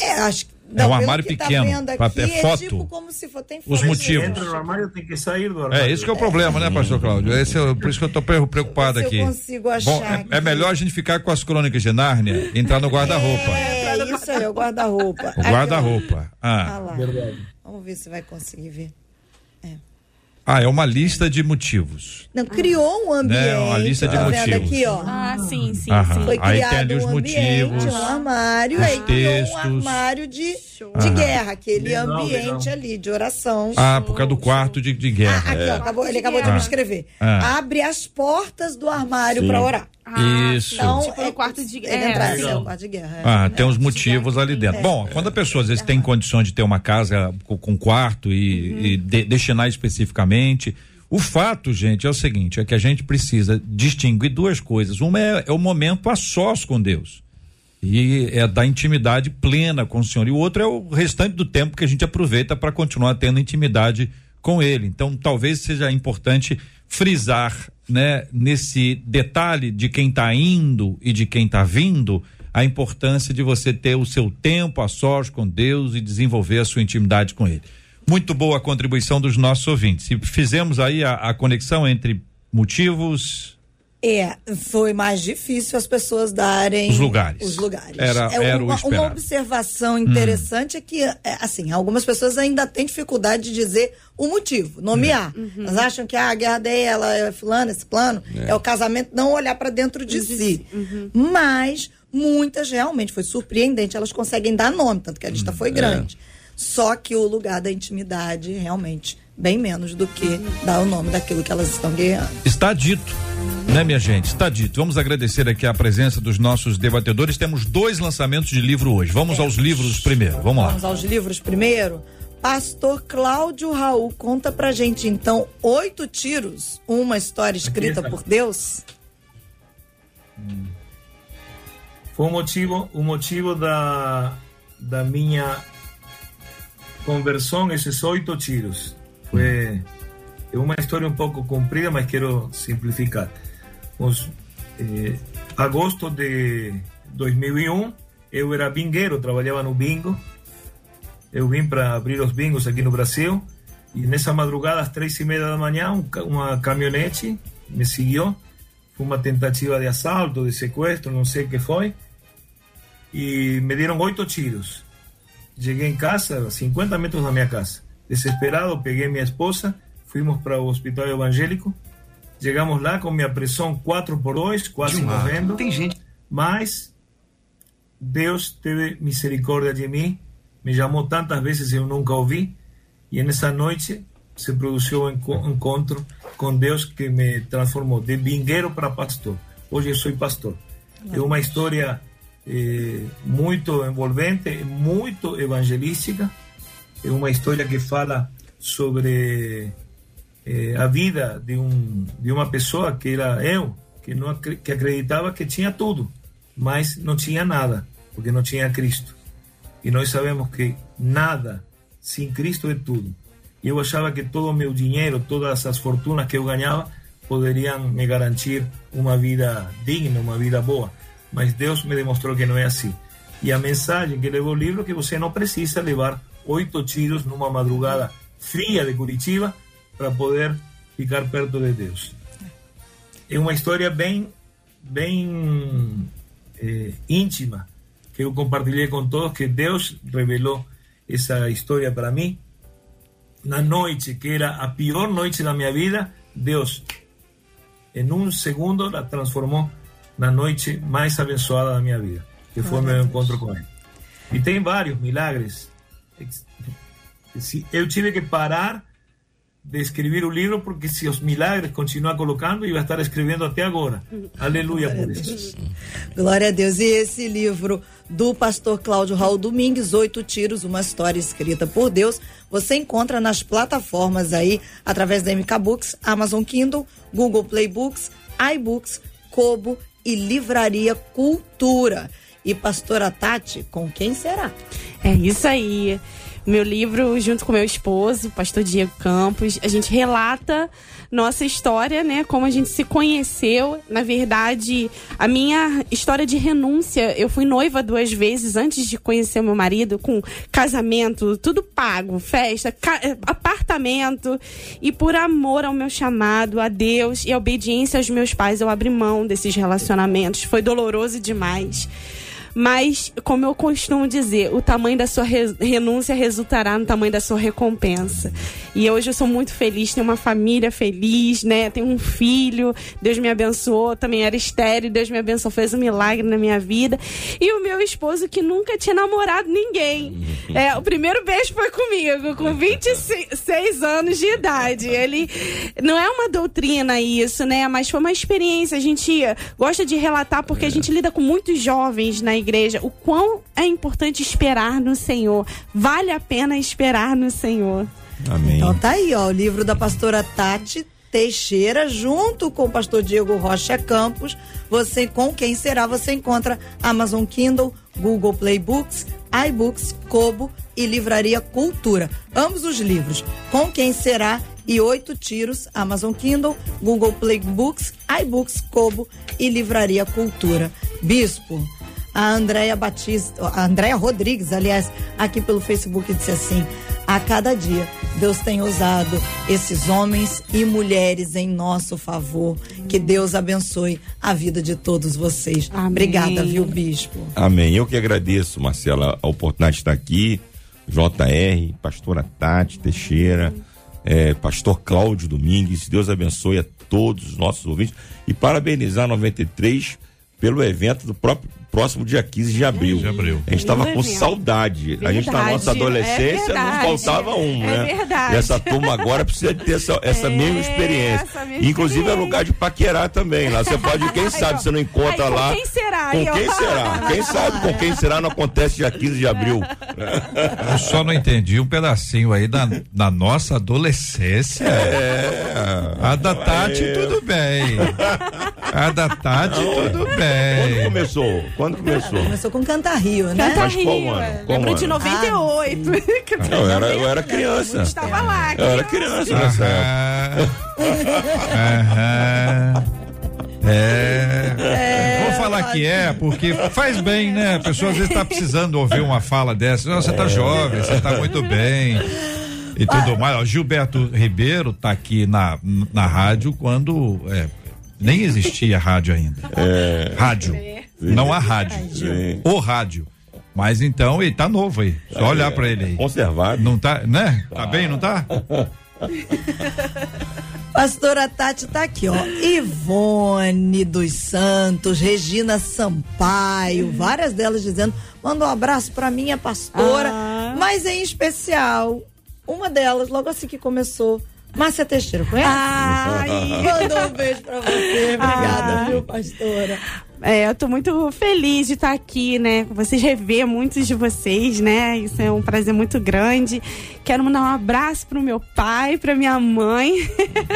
B: É, acho que.
A: É um armário
B: que tá
A: pequeno, pra-
B: aqui,
A: é foto.
B: tipo como se for, tem
A: Os
B: foto.
A: motivos.
E: Entra no armário, tem que sair do armário.
A: É, esse que é o problema, né, pastor Cláudio? Esse é, por isso que eu tô pre- preocupado
B: eu
A: aqui.
B: consigo achar
A: Bom, é, é
B: aqui.
A: melhor a gente ficar com as crônicas de Nárnia e entrar no guarda-roupa.
B: É, isso aí, o guarda-roupa.
A: O guarda-roupa.
B: Ah
A: Ah.
B: lá. Vamos ver se vai conseguir ver.
A: ah, é uma lista de motivos.
B: Não, criou um ambiente.
A: Né, uma lista de
B: tá vendo
A: motivos.
B: aqui, ó.
D: Ah, sim, sim,
A: Aham.
D: sim.
B: Foi
A: Aí
B: criado
A: tem ali os
B: um ambiente,
A: motivos,
B: um armário, aí criou um armário de, de guerra, aquele
E: Legal,
B: ambiente
E: legal.
B: ali de oração.
A: Ah, por causa do quarto de, de guerra.
B: Aqui, ó, acabou- ele acabou de
A: Ah.
B: me escrever.
A: Ah.
B: Abre as portas do armário para orar.
A: Isso.
B: Então,
D: Tipo quarto de
B: Ele
D: guerra.
B: entrar
D: É,
B: assim,
E: legal.
B: é o quarto de guerra. é.
A: Ah, tem os motivos ali dentro. Bom, quando a pessoa às vezes tem condições de ter uma casa com, com quarto e, e de- destinar especificamente. O fato, gente, é o seguinte: é que a gente precisa distinguir duas coisas. Uma é, é o momento a sós com Deus. E é da intimidade plena com o Senhor. E o outro é o restante do tempo que a gente aproveita para continuar tendo intimidade com Ele. Então, talvez seja importante frisar, né, nesse detalhe de quem está indo e de quem está vindo, a importância de você ter o seu tempo a sós com Deus e desenvolver a sua intimidade com Ele. Muito boa a contribuição dos nossos ouvintes. E fizemos aí a, a conexão entre motivos,
B: É, foi mais difícil as pessoas darem
A: Os lugares.
B: Os lugares.
A: Era-
B: é
A: era o
B: uma,
A: esperado.
B: uma observação interessante é que, é, assim, algumas pessoas ainda têm dificuldade de dizer o motivo, nomear. Elas acham que ah, a guerra dela é fulano, esse plano, é,
N: É.
B: o casamento não olhar para dentro de si. Mas muitas realmente foi surpreendente, elas conseguem dar nome, tanto que a lista foi grande. Só que o lugar da intimidade realmente bem menos do que dar o nome daquilo que elas estão guerreando.
A: Está dito, né, minha gente? Está dito. Vamos agradecer aqui a presença dos nossos debatedores. Temos dois lançamentos de livro hoje. Vamos aos livros primeiro. Vamos lá.
B: Vamos aos livros primeiro. Pastor Cláudio Raul, conta pra gente então oito tiros, uma história escrita por Deus.
E: Foi o motivo, o motivo da, da minha conversão, esses oito tiros. Foi é uma história um pouco comprida, mas quero simplificar. Os, eh, agosto de 2001, eu era bingueiro, trabalhava no bingo. Eu vim para abrir os bingos aqui no Brasil. E nessa madrugada, às três e meia da manhã, ca- uma caminhonete me seguiu. Foi uma tentativa de assalto, de sequestro, não sei o que foi. E me deram oito tiros. Cheguei em casa, a 50 metros da minha casa. Desesperado, peguei minha esposa, fomos para o hospital evangélico. Chegamos lá com minha pressão 4 por 2, quase morrendo.
N: Tem gente.
E: Mas Deus teve misericórdia de mim, me chamou tantas vezes eu nunca ouvi, e nessa noite se produziu um enco- encontro com Deus que me transformou de bingueiro para pastor. Hoje eu sou pastor. É uma história eh, muito envolvente, muito evangelística. É uma história que fala sobre eh, a vida de, um, de uma pessoa que era eu, que, não, que acreditava que tinha tudo, mas não tinha nada, porque não tinha Cristo. E nós sabemos que nada sem Cristo é tudo. Eu achava que todo o meu dinheiro, todas as fortunas que eu ganhava, poderiam me garantir uma vida digna, uma vida boa. Mas Deus me demonstrou que não é assim. E a mensagem que levou o livro é que você não precisa levar oito tiros numa madrugada fria de Curitiba para poder ficar perto de Deus. É uma história bem, bem eh, íntima que eu compartilhei com todos, que Deus revelou essa história para mim. Na noite que era a pior noite da minha vida, Deus, em um segundo, la transformou na noite mais abençoada da minha vida, que foi o meu encontro com Ele. E tem vários milagres. Eu tive que parar de escrever o livro porque se os milagres continuar colocando, eu ia estar escrevendo até agora. Aleluia por isso.
B: Glória a Deus. E esse livro do pastor Cláudio Raul Domingues, Oito Tiros, uma história escrita por Deus, você encontra nas plataformas aí, através da MK Books, Amazon Kindle, Google Play Books, iBooks, Kobo e Livraria Cultura. E pastora Tati, com quem será?
D: É isso aí. Meu livro, junto com meu esposo, pastor Diego Campos, a gente relata nossa história, né? Como a gente se conheceu. Na verdade, a minha história de renúncia, eu fui noiva duas vezes antes de conhecer meu marido, com casamento, tudo pago, festa, eh, apartamento. E por amor ao meu chamado, a Deus e a obediência aos meus pais, eu abri mão desses relacionamentos. Foi doloroso demais. Mas, como eu costumo dizer, o tamanho da sua re- renúncia resultará no tamanho da sua recompensa. E hoje eu sou muito feliz, tenho uma família feliz, né? Tenho um filho, Deus me abençoou, também era estéreo, Deus me abençoou, fez um milagre na minha vida. E o meu esposo que nunca tinha namorado ninguém. É, o primeiro beijo foi comigo, com 26 anos de idade. Ele não é uma doutrina isso, né? Mas foi uma experiência. A gente gosta de relatar porque a gente lida com muitos jovens na igreja. O quão é importante esperar no Senhor. Vale a pena esperar no Senhor.
C: Amém.
B: Então tá aí, ó, o livro da pastora Tati Teixeira, junto com o pastor Diego Rocha Campos. Você, com quem será, você encontra Amazon Kindle, Google Play Books, iBooks, Kobo e Livraria Cultura. Ambos os livros, com quem será e oito tiros, Amazon Kindle, Google Play Books, iBooks, Kobo e Livraria Cultura. Bispo, A Andréia Batista, a Andréia Rodrigues, aliás, aqui pelo Facebook disse assim: a cada dia Deus tem usado esses homens e mulheres em nosso favor. Que Deus abençoe a vida de todos vocês. Obrigada, viu, bispo?
C: Amém. Eu que agradeço, Marcela, a oportunidade de estar aqui. JR, pastora Tati Teixeira, eh, pastor Cláudio Domingues. Deus abençoe a todos os nossos ouvintes. E parabenizar a 93 pelo evento do próprio próximo dia 15 de abril.
A: De abril.
C: A gente estava com saudade. A gente na
D: Verdade,
C: nossa adolescência
D: é
C: não
D: verdade.
C: faltava um,
D: É
C: né?
D: verdade.
C: E essa turma agora precisa ter essa, essa
D: É,
C: mesma experiência.
D: essa mesma
C: Inclusive é
D: experiência.
C: lugar de paquerar também. Lá você pode, quem sabe, você não encontra
D: Aí, com
C: lá.
D: quem será,
C: Com quem será? Quem sabe com quem será não acontece dia 15 de abril.
A: Eu só não entendi um pedacinho aí da, da nossa adolescência.
C: É.
A: A da Tati, tudo bem. A da Tati, tudo bem.
C: Quando começou? Quando começou?
B: Começou com Canta Rio, né?
D: Canta
C: Mas qual
D: Rio,
C: ano?
D: é.
C: Qual
D: Lembro de
C: ano?
D: 98.
C: Não, eu era, eu era criança.
D: Estava lá.
C: Eu era criança nessa época.
A: Aham. Aham. É. Vou falar que é, porque faz bem, né? A pessoa às vezes tá precisando ouvir uma fala dessa. Não, você tá jovem, você tá muito bem. E tudo mais. Ó, Gilberto Ribeiro tá aqui na, na rádio quando é, nem existia rádio ainda. Rádio. Não a rádio.
C: Sim.
A: O rádio. Mas então ele tá novo aí. Só olhar pra ele aí.
C: Conservado.
A: Não tá, né? Tá bem, não tá?
B: Pastora Tati tá aqui, ó. Ivone dos Santos, Regina Sampaio, várias delas dizendo: manda um abraço pra minha pastora,
D: Ah.
B: mas em especial, uma delas, logo assim que começou, Márcia Teixeira, conhece?
D: Ai.
B: Mandou um beijo pra você. Obrigada,
D: Ah.
B: viu, pastora?
D: É, eu tô muito feliz de estar aqui, né? Com vocês rever muitos de vocês, né? Isso é um prazer muito grande. Quero mandar um abraço pro meu pai, pra minha mãe,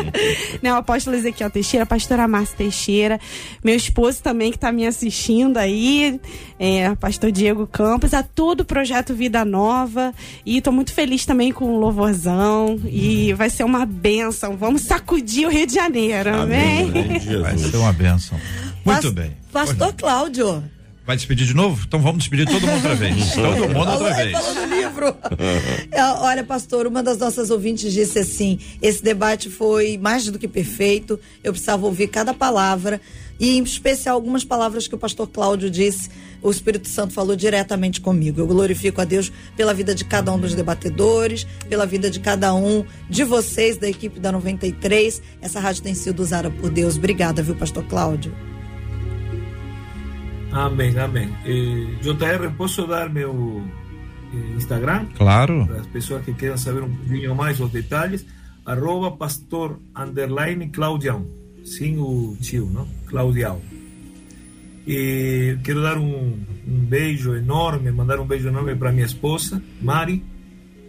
D: né? O apóstolo Ezequiel Teixeira, a pastora Márcia Teixeira, meu esposo também que tá me assistindo aí, é, pastor Diego Campos, a todo o projeto Vida Nova. E tô muito feliz também com o louvorzão. E vai ser uma benção. Vamos sacudir o Rio de Janeiro, amém?
A: Vai ser uma benção. Muito
B: Pas-
A: bem.
B: Pastor Cláudio.
A: Vai despedir de novo? Então vamos despedir todo mundo outra vez. Todo mundo outra vez.
B: falou no livro. É, Olha, pastor, uma das nossas ouvintes disse assim: esse debate foi mais do que perfeito. Eu precisava ouvir cada palavra e, em especial, algumas palavras que o pastor Cláudio disse. O Espírito Santo falou diretamente comigo. Eu glorifico a Deus pela vida de cada um dos debatedores, pela vida de cada um de vocês da equipe da 93. Essa rádio tem sido usada por Deus. Obrigada, viu, pastor Cláudio?
E: Amém, amém. Eh, JR, posso dar meu eh, Instagram?
A: Claro.
E: Para as pessoas que queiram saber um pouquinho mais os detalhes, arroba pastor underline Claudião, sem o tio, não? Claudião. E quero dar um, um beijo enorme, mandar um beijo enorme para minha esposa, Mari,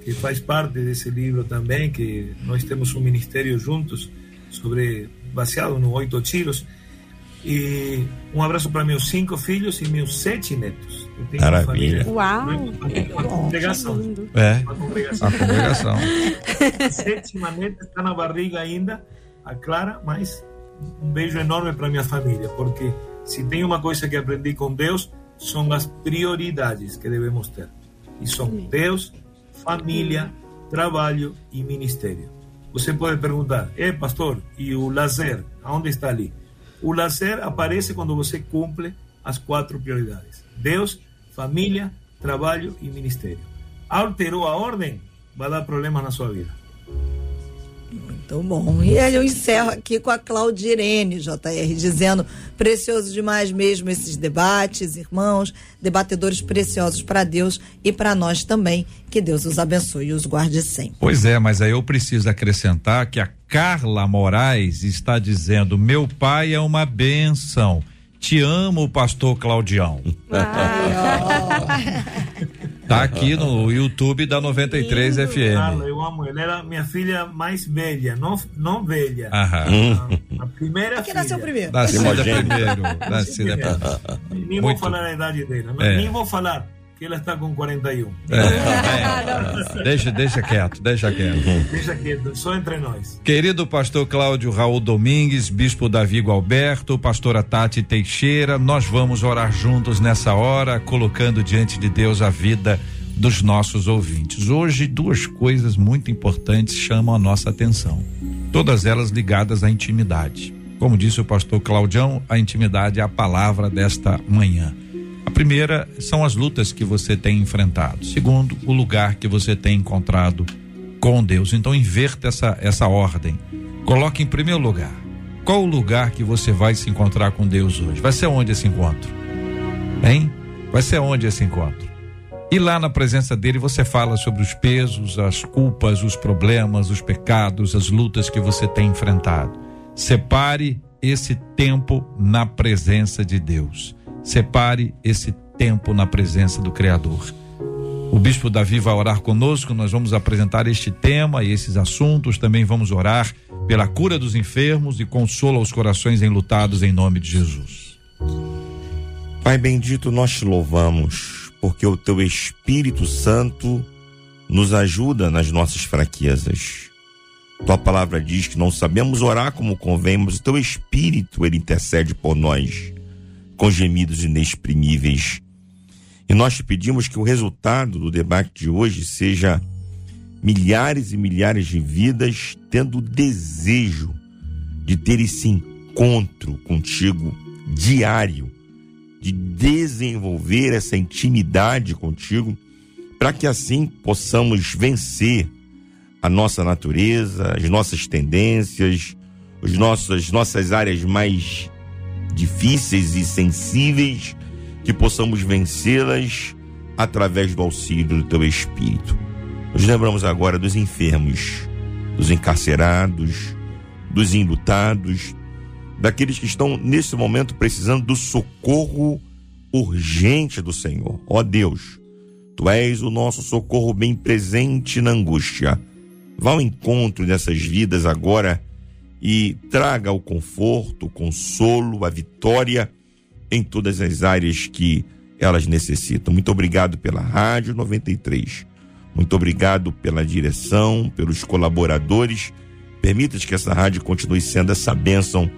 E: que faz parte desse livro também, que nós temos um ministério juntos sobre baseado no Oito Tiros. E um abraço para meus cinco filhos e meus sete netos. Eu tenho uma
C: Maravilha.
E: família-
D: Uau!
E: uma congregação.
A: É.
E: Uma congregação.
A: A
E: sétima neta está na barriga ainda, a Clara, mas um beijo enorme para minha família, porque se tem uma coisa que aprendi com Deus, são as prioridades que devemos ter. E são Deus, família, trabalho e ministério. Você pode perguntar, é pastor, e o lazer, aonde está ali? O lazer aparece quando você cumpre as quatro prioridades: Deus, família, trabalho e ministério. Alterou a ordem, vai dar problema na sua vida.
B: Muito bom. E aí eu encerro aqui com a Claudirene, JR, dizendo: precioso demais mesmo esses debates, irmãos, debatedores preciosos para Deus e para nós também. Que Deus os abençoe e os guarde sempre.
A: Pois é, mas aí eu preciso acrescentar que a Carla Moraes está dizendo: meu pai é uma benção. Te amo, pastor Claudião. Tá aqui no YouTube da 93
E: Carla,
A: FM.
E: eu amo ela. Era minha filha mais velha, não, não velha.
A: Aham.
E: A, a primeira
B: nasceu
E: filha.
B: primeiro?
A: Nascida
C: Primogênito.
A: primeiro. Nascida
E: Primeiro.
A: primeiro.
E: Nem vou falar a idade dela.
A: É.
E: Nem vou falar, que ela está com 41.
A: É, é, deixa, deixa quieto, deixa quieto.
E: Deixa quieto, só entre nós.
A: Querido pastor Cláudio Raul Domingues, bispo Davi Gualberto, pastora Tati Teixeira, nós vamos orar juntos nessa hora, colocando diante de Deus a vida dos nossos ouvintes. Hoje, duas coisas muito importantes chamam a nossa atenção, todas elas ligadas à intimidade. Como disse o pastor Claudião, a intimidade é a palavra desta manhã. Primeira são as lutas que você tem enfrentado. Segundo, o lugar que você tem encontrado com Deus. Então inverta essa, essa ordem. Coloque em primeiro lugar. Qual o lugar que você vai se encontrar com Deus hoje? Vai ser onde esse encontro? Hein? Vai ser onde esse encontro? E lá na presença dele você fala sobre os pesos, as culpas, os problemas, os pecados, as lutas que você tem enfrentado. Separe esse tempo na presença de Deus. Separe esse tempo na presença do Criador. O bispo Davi vai orar conosco, nós vamos apresentar este tema e esses assuntos, também vamos orar pela cura dos enfermos e consola os corações enlutados em nome de Jesus.
C: Pai bendito, nós te louvamos, porque o teu Espírito Santo nos ajuda nas nossas fraquezas. Tua palavra diz que não sabemos orar como convém, mas o teu Espírito, ele intercede por nós com gemidos inexprimíveis. E nós te pedimos que o resultado do debate de hoje seja milhares e milhares de vidas tendo o desejo de ter esse encontro contigo diário, de desenvolver essa intimidade contigo, para que assim possamos vencer a nossa natureza, as nossas tendências, as nossas áreas mais difíceis e sensíveis, que possamos vencê-las através do auxílio do teu Espírito. Nos lembramos agora dos enfermos, dos encarcerados, dos enlutados, daqueles que estão nesse momento precisando do socorro urgente do Senhor. Ó Deus, tu és o nosso socorro bem presente na angústia. Vá ao encontro dessas vidas agora e traga o conforto, o consolo, a vitória em todas as áreas que elas necessitam. Muito obrigado pela Rádio 93. Muito obrigado pela direção, pelos colaboradores. Permita que essa rádio continue sendo essa bênção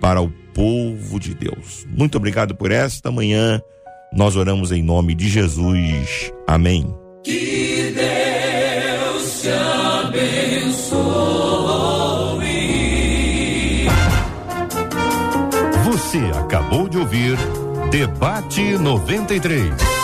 C: para o povo de Deus. Muito obrigado por esta manhã. Nós oramos em nome de Jesus. Amém.
F: Que Deus te abençoe.
G: Debate 93.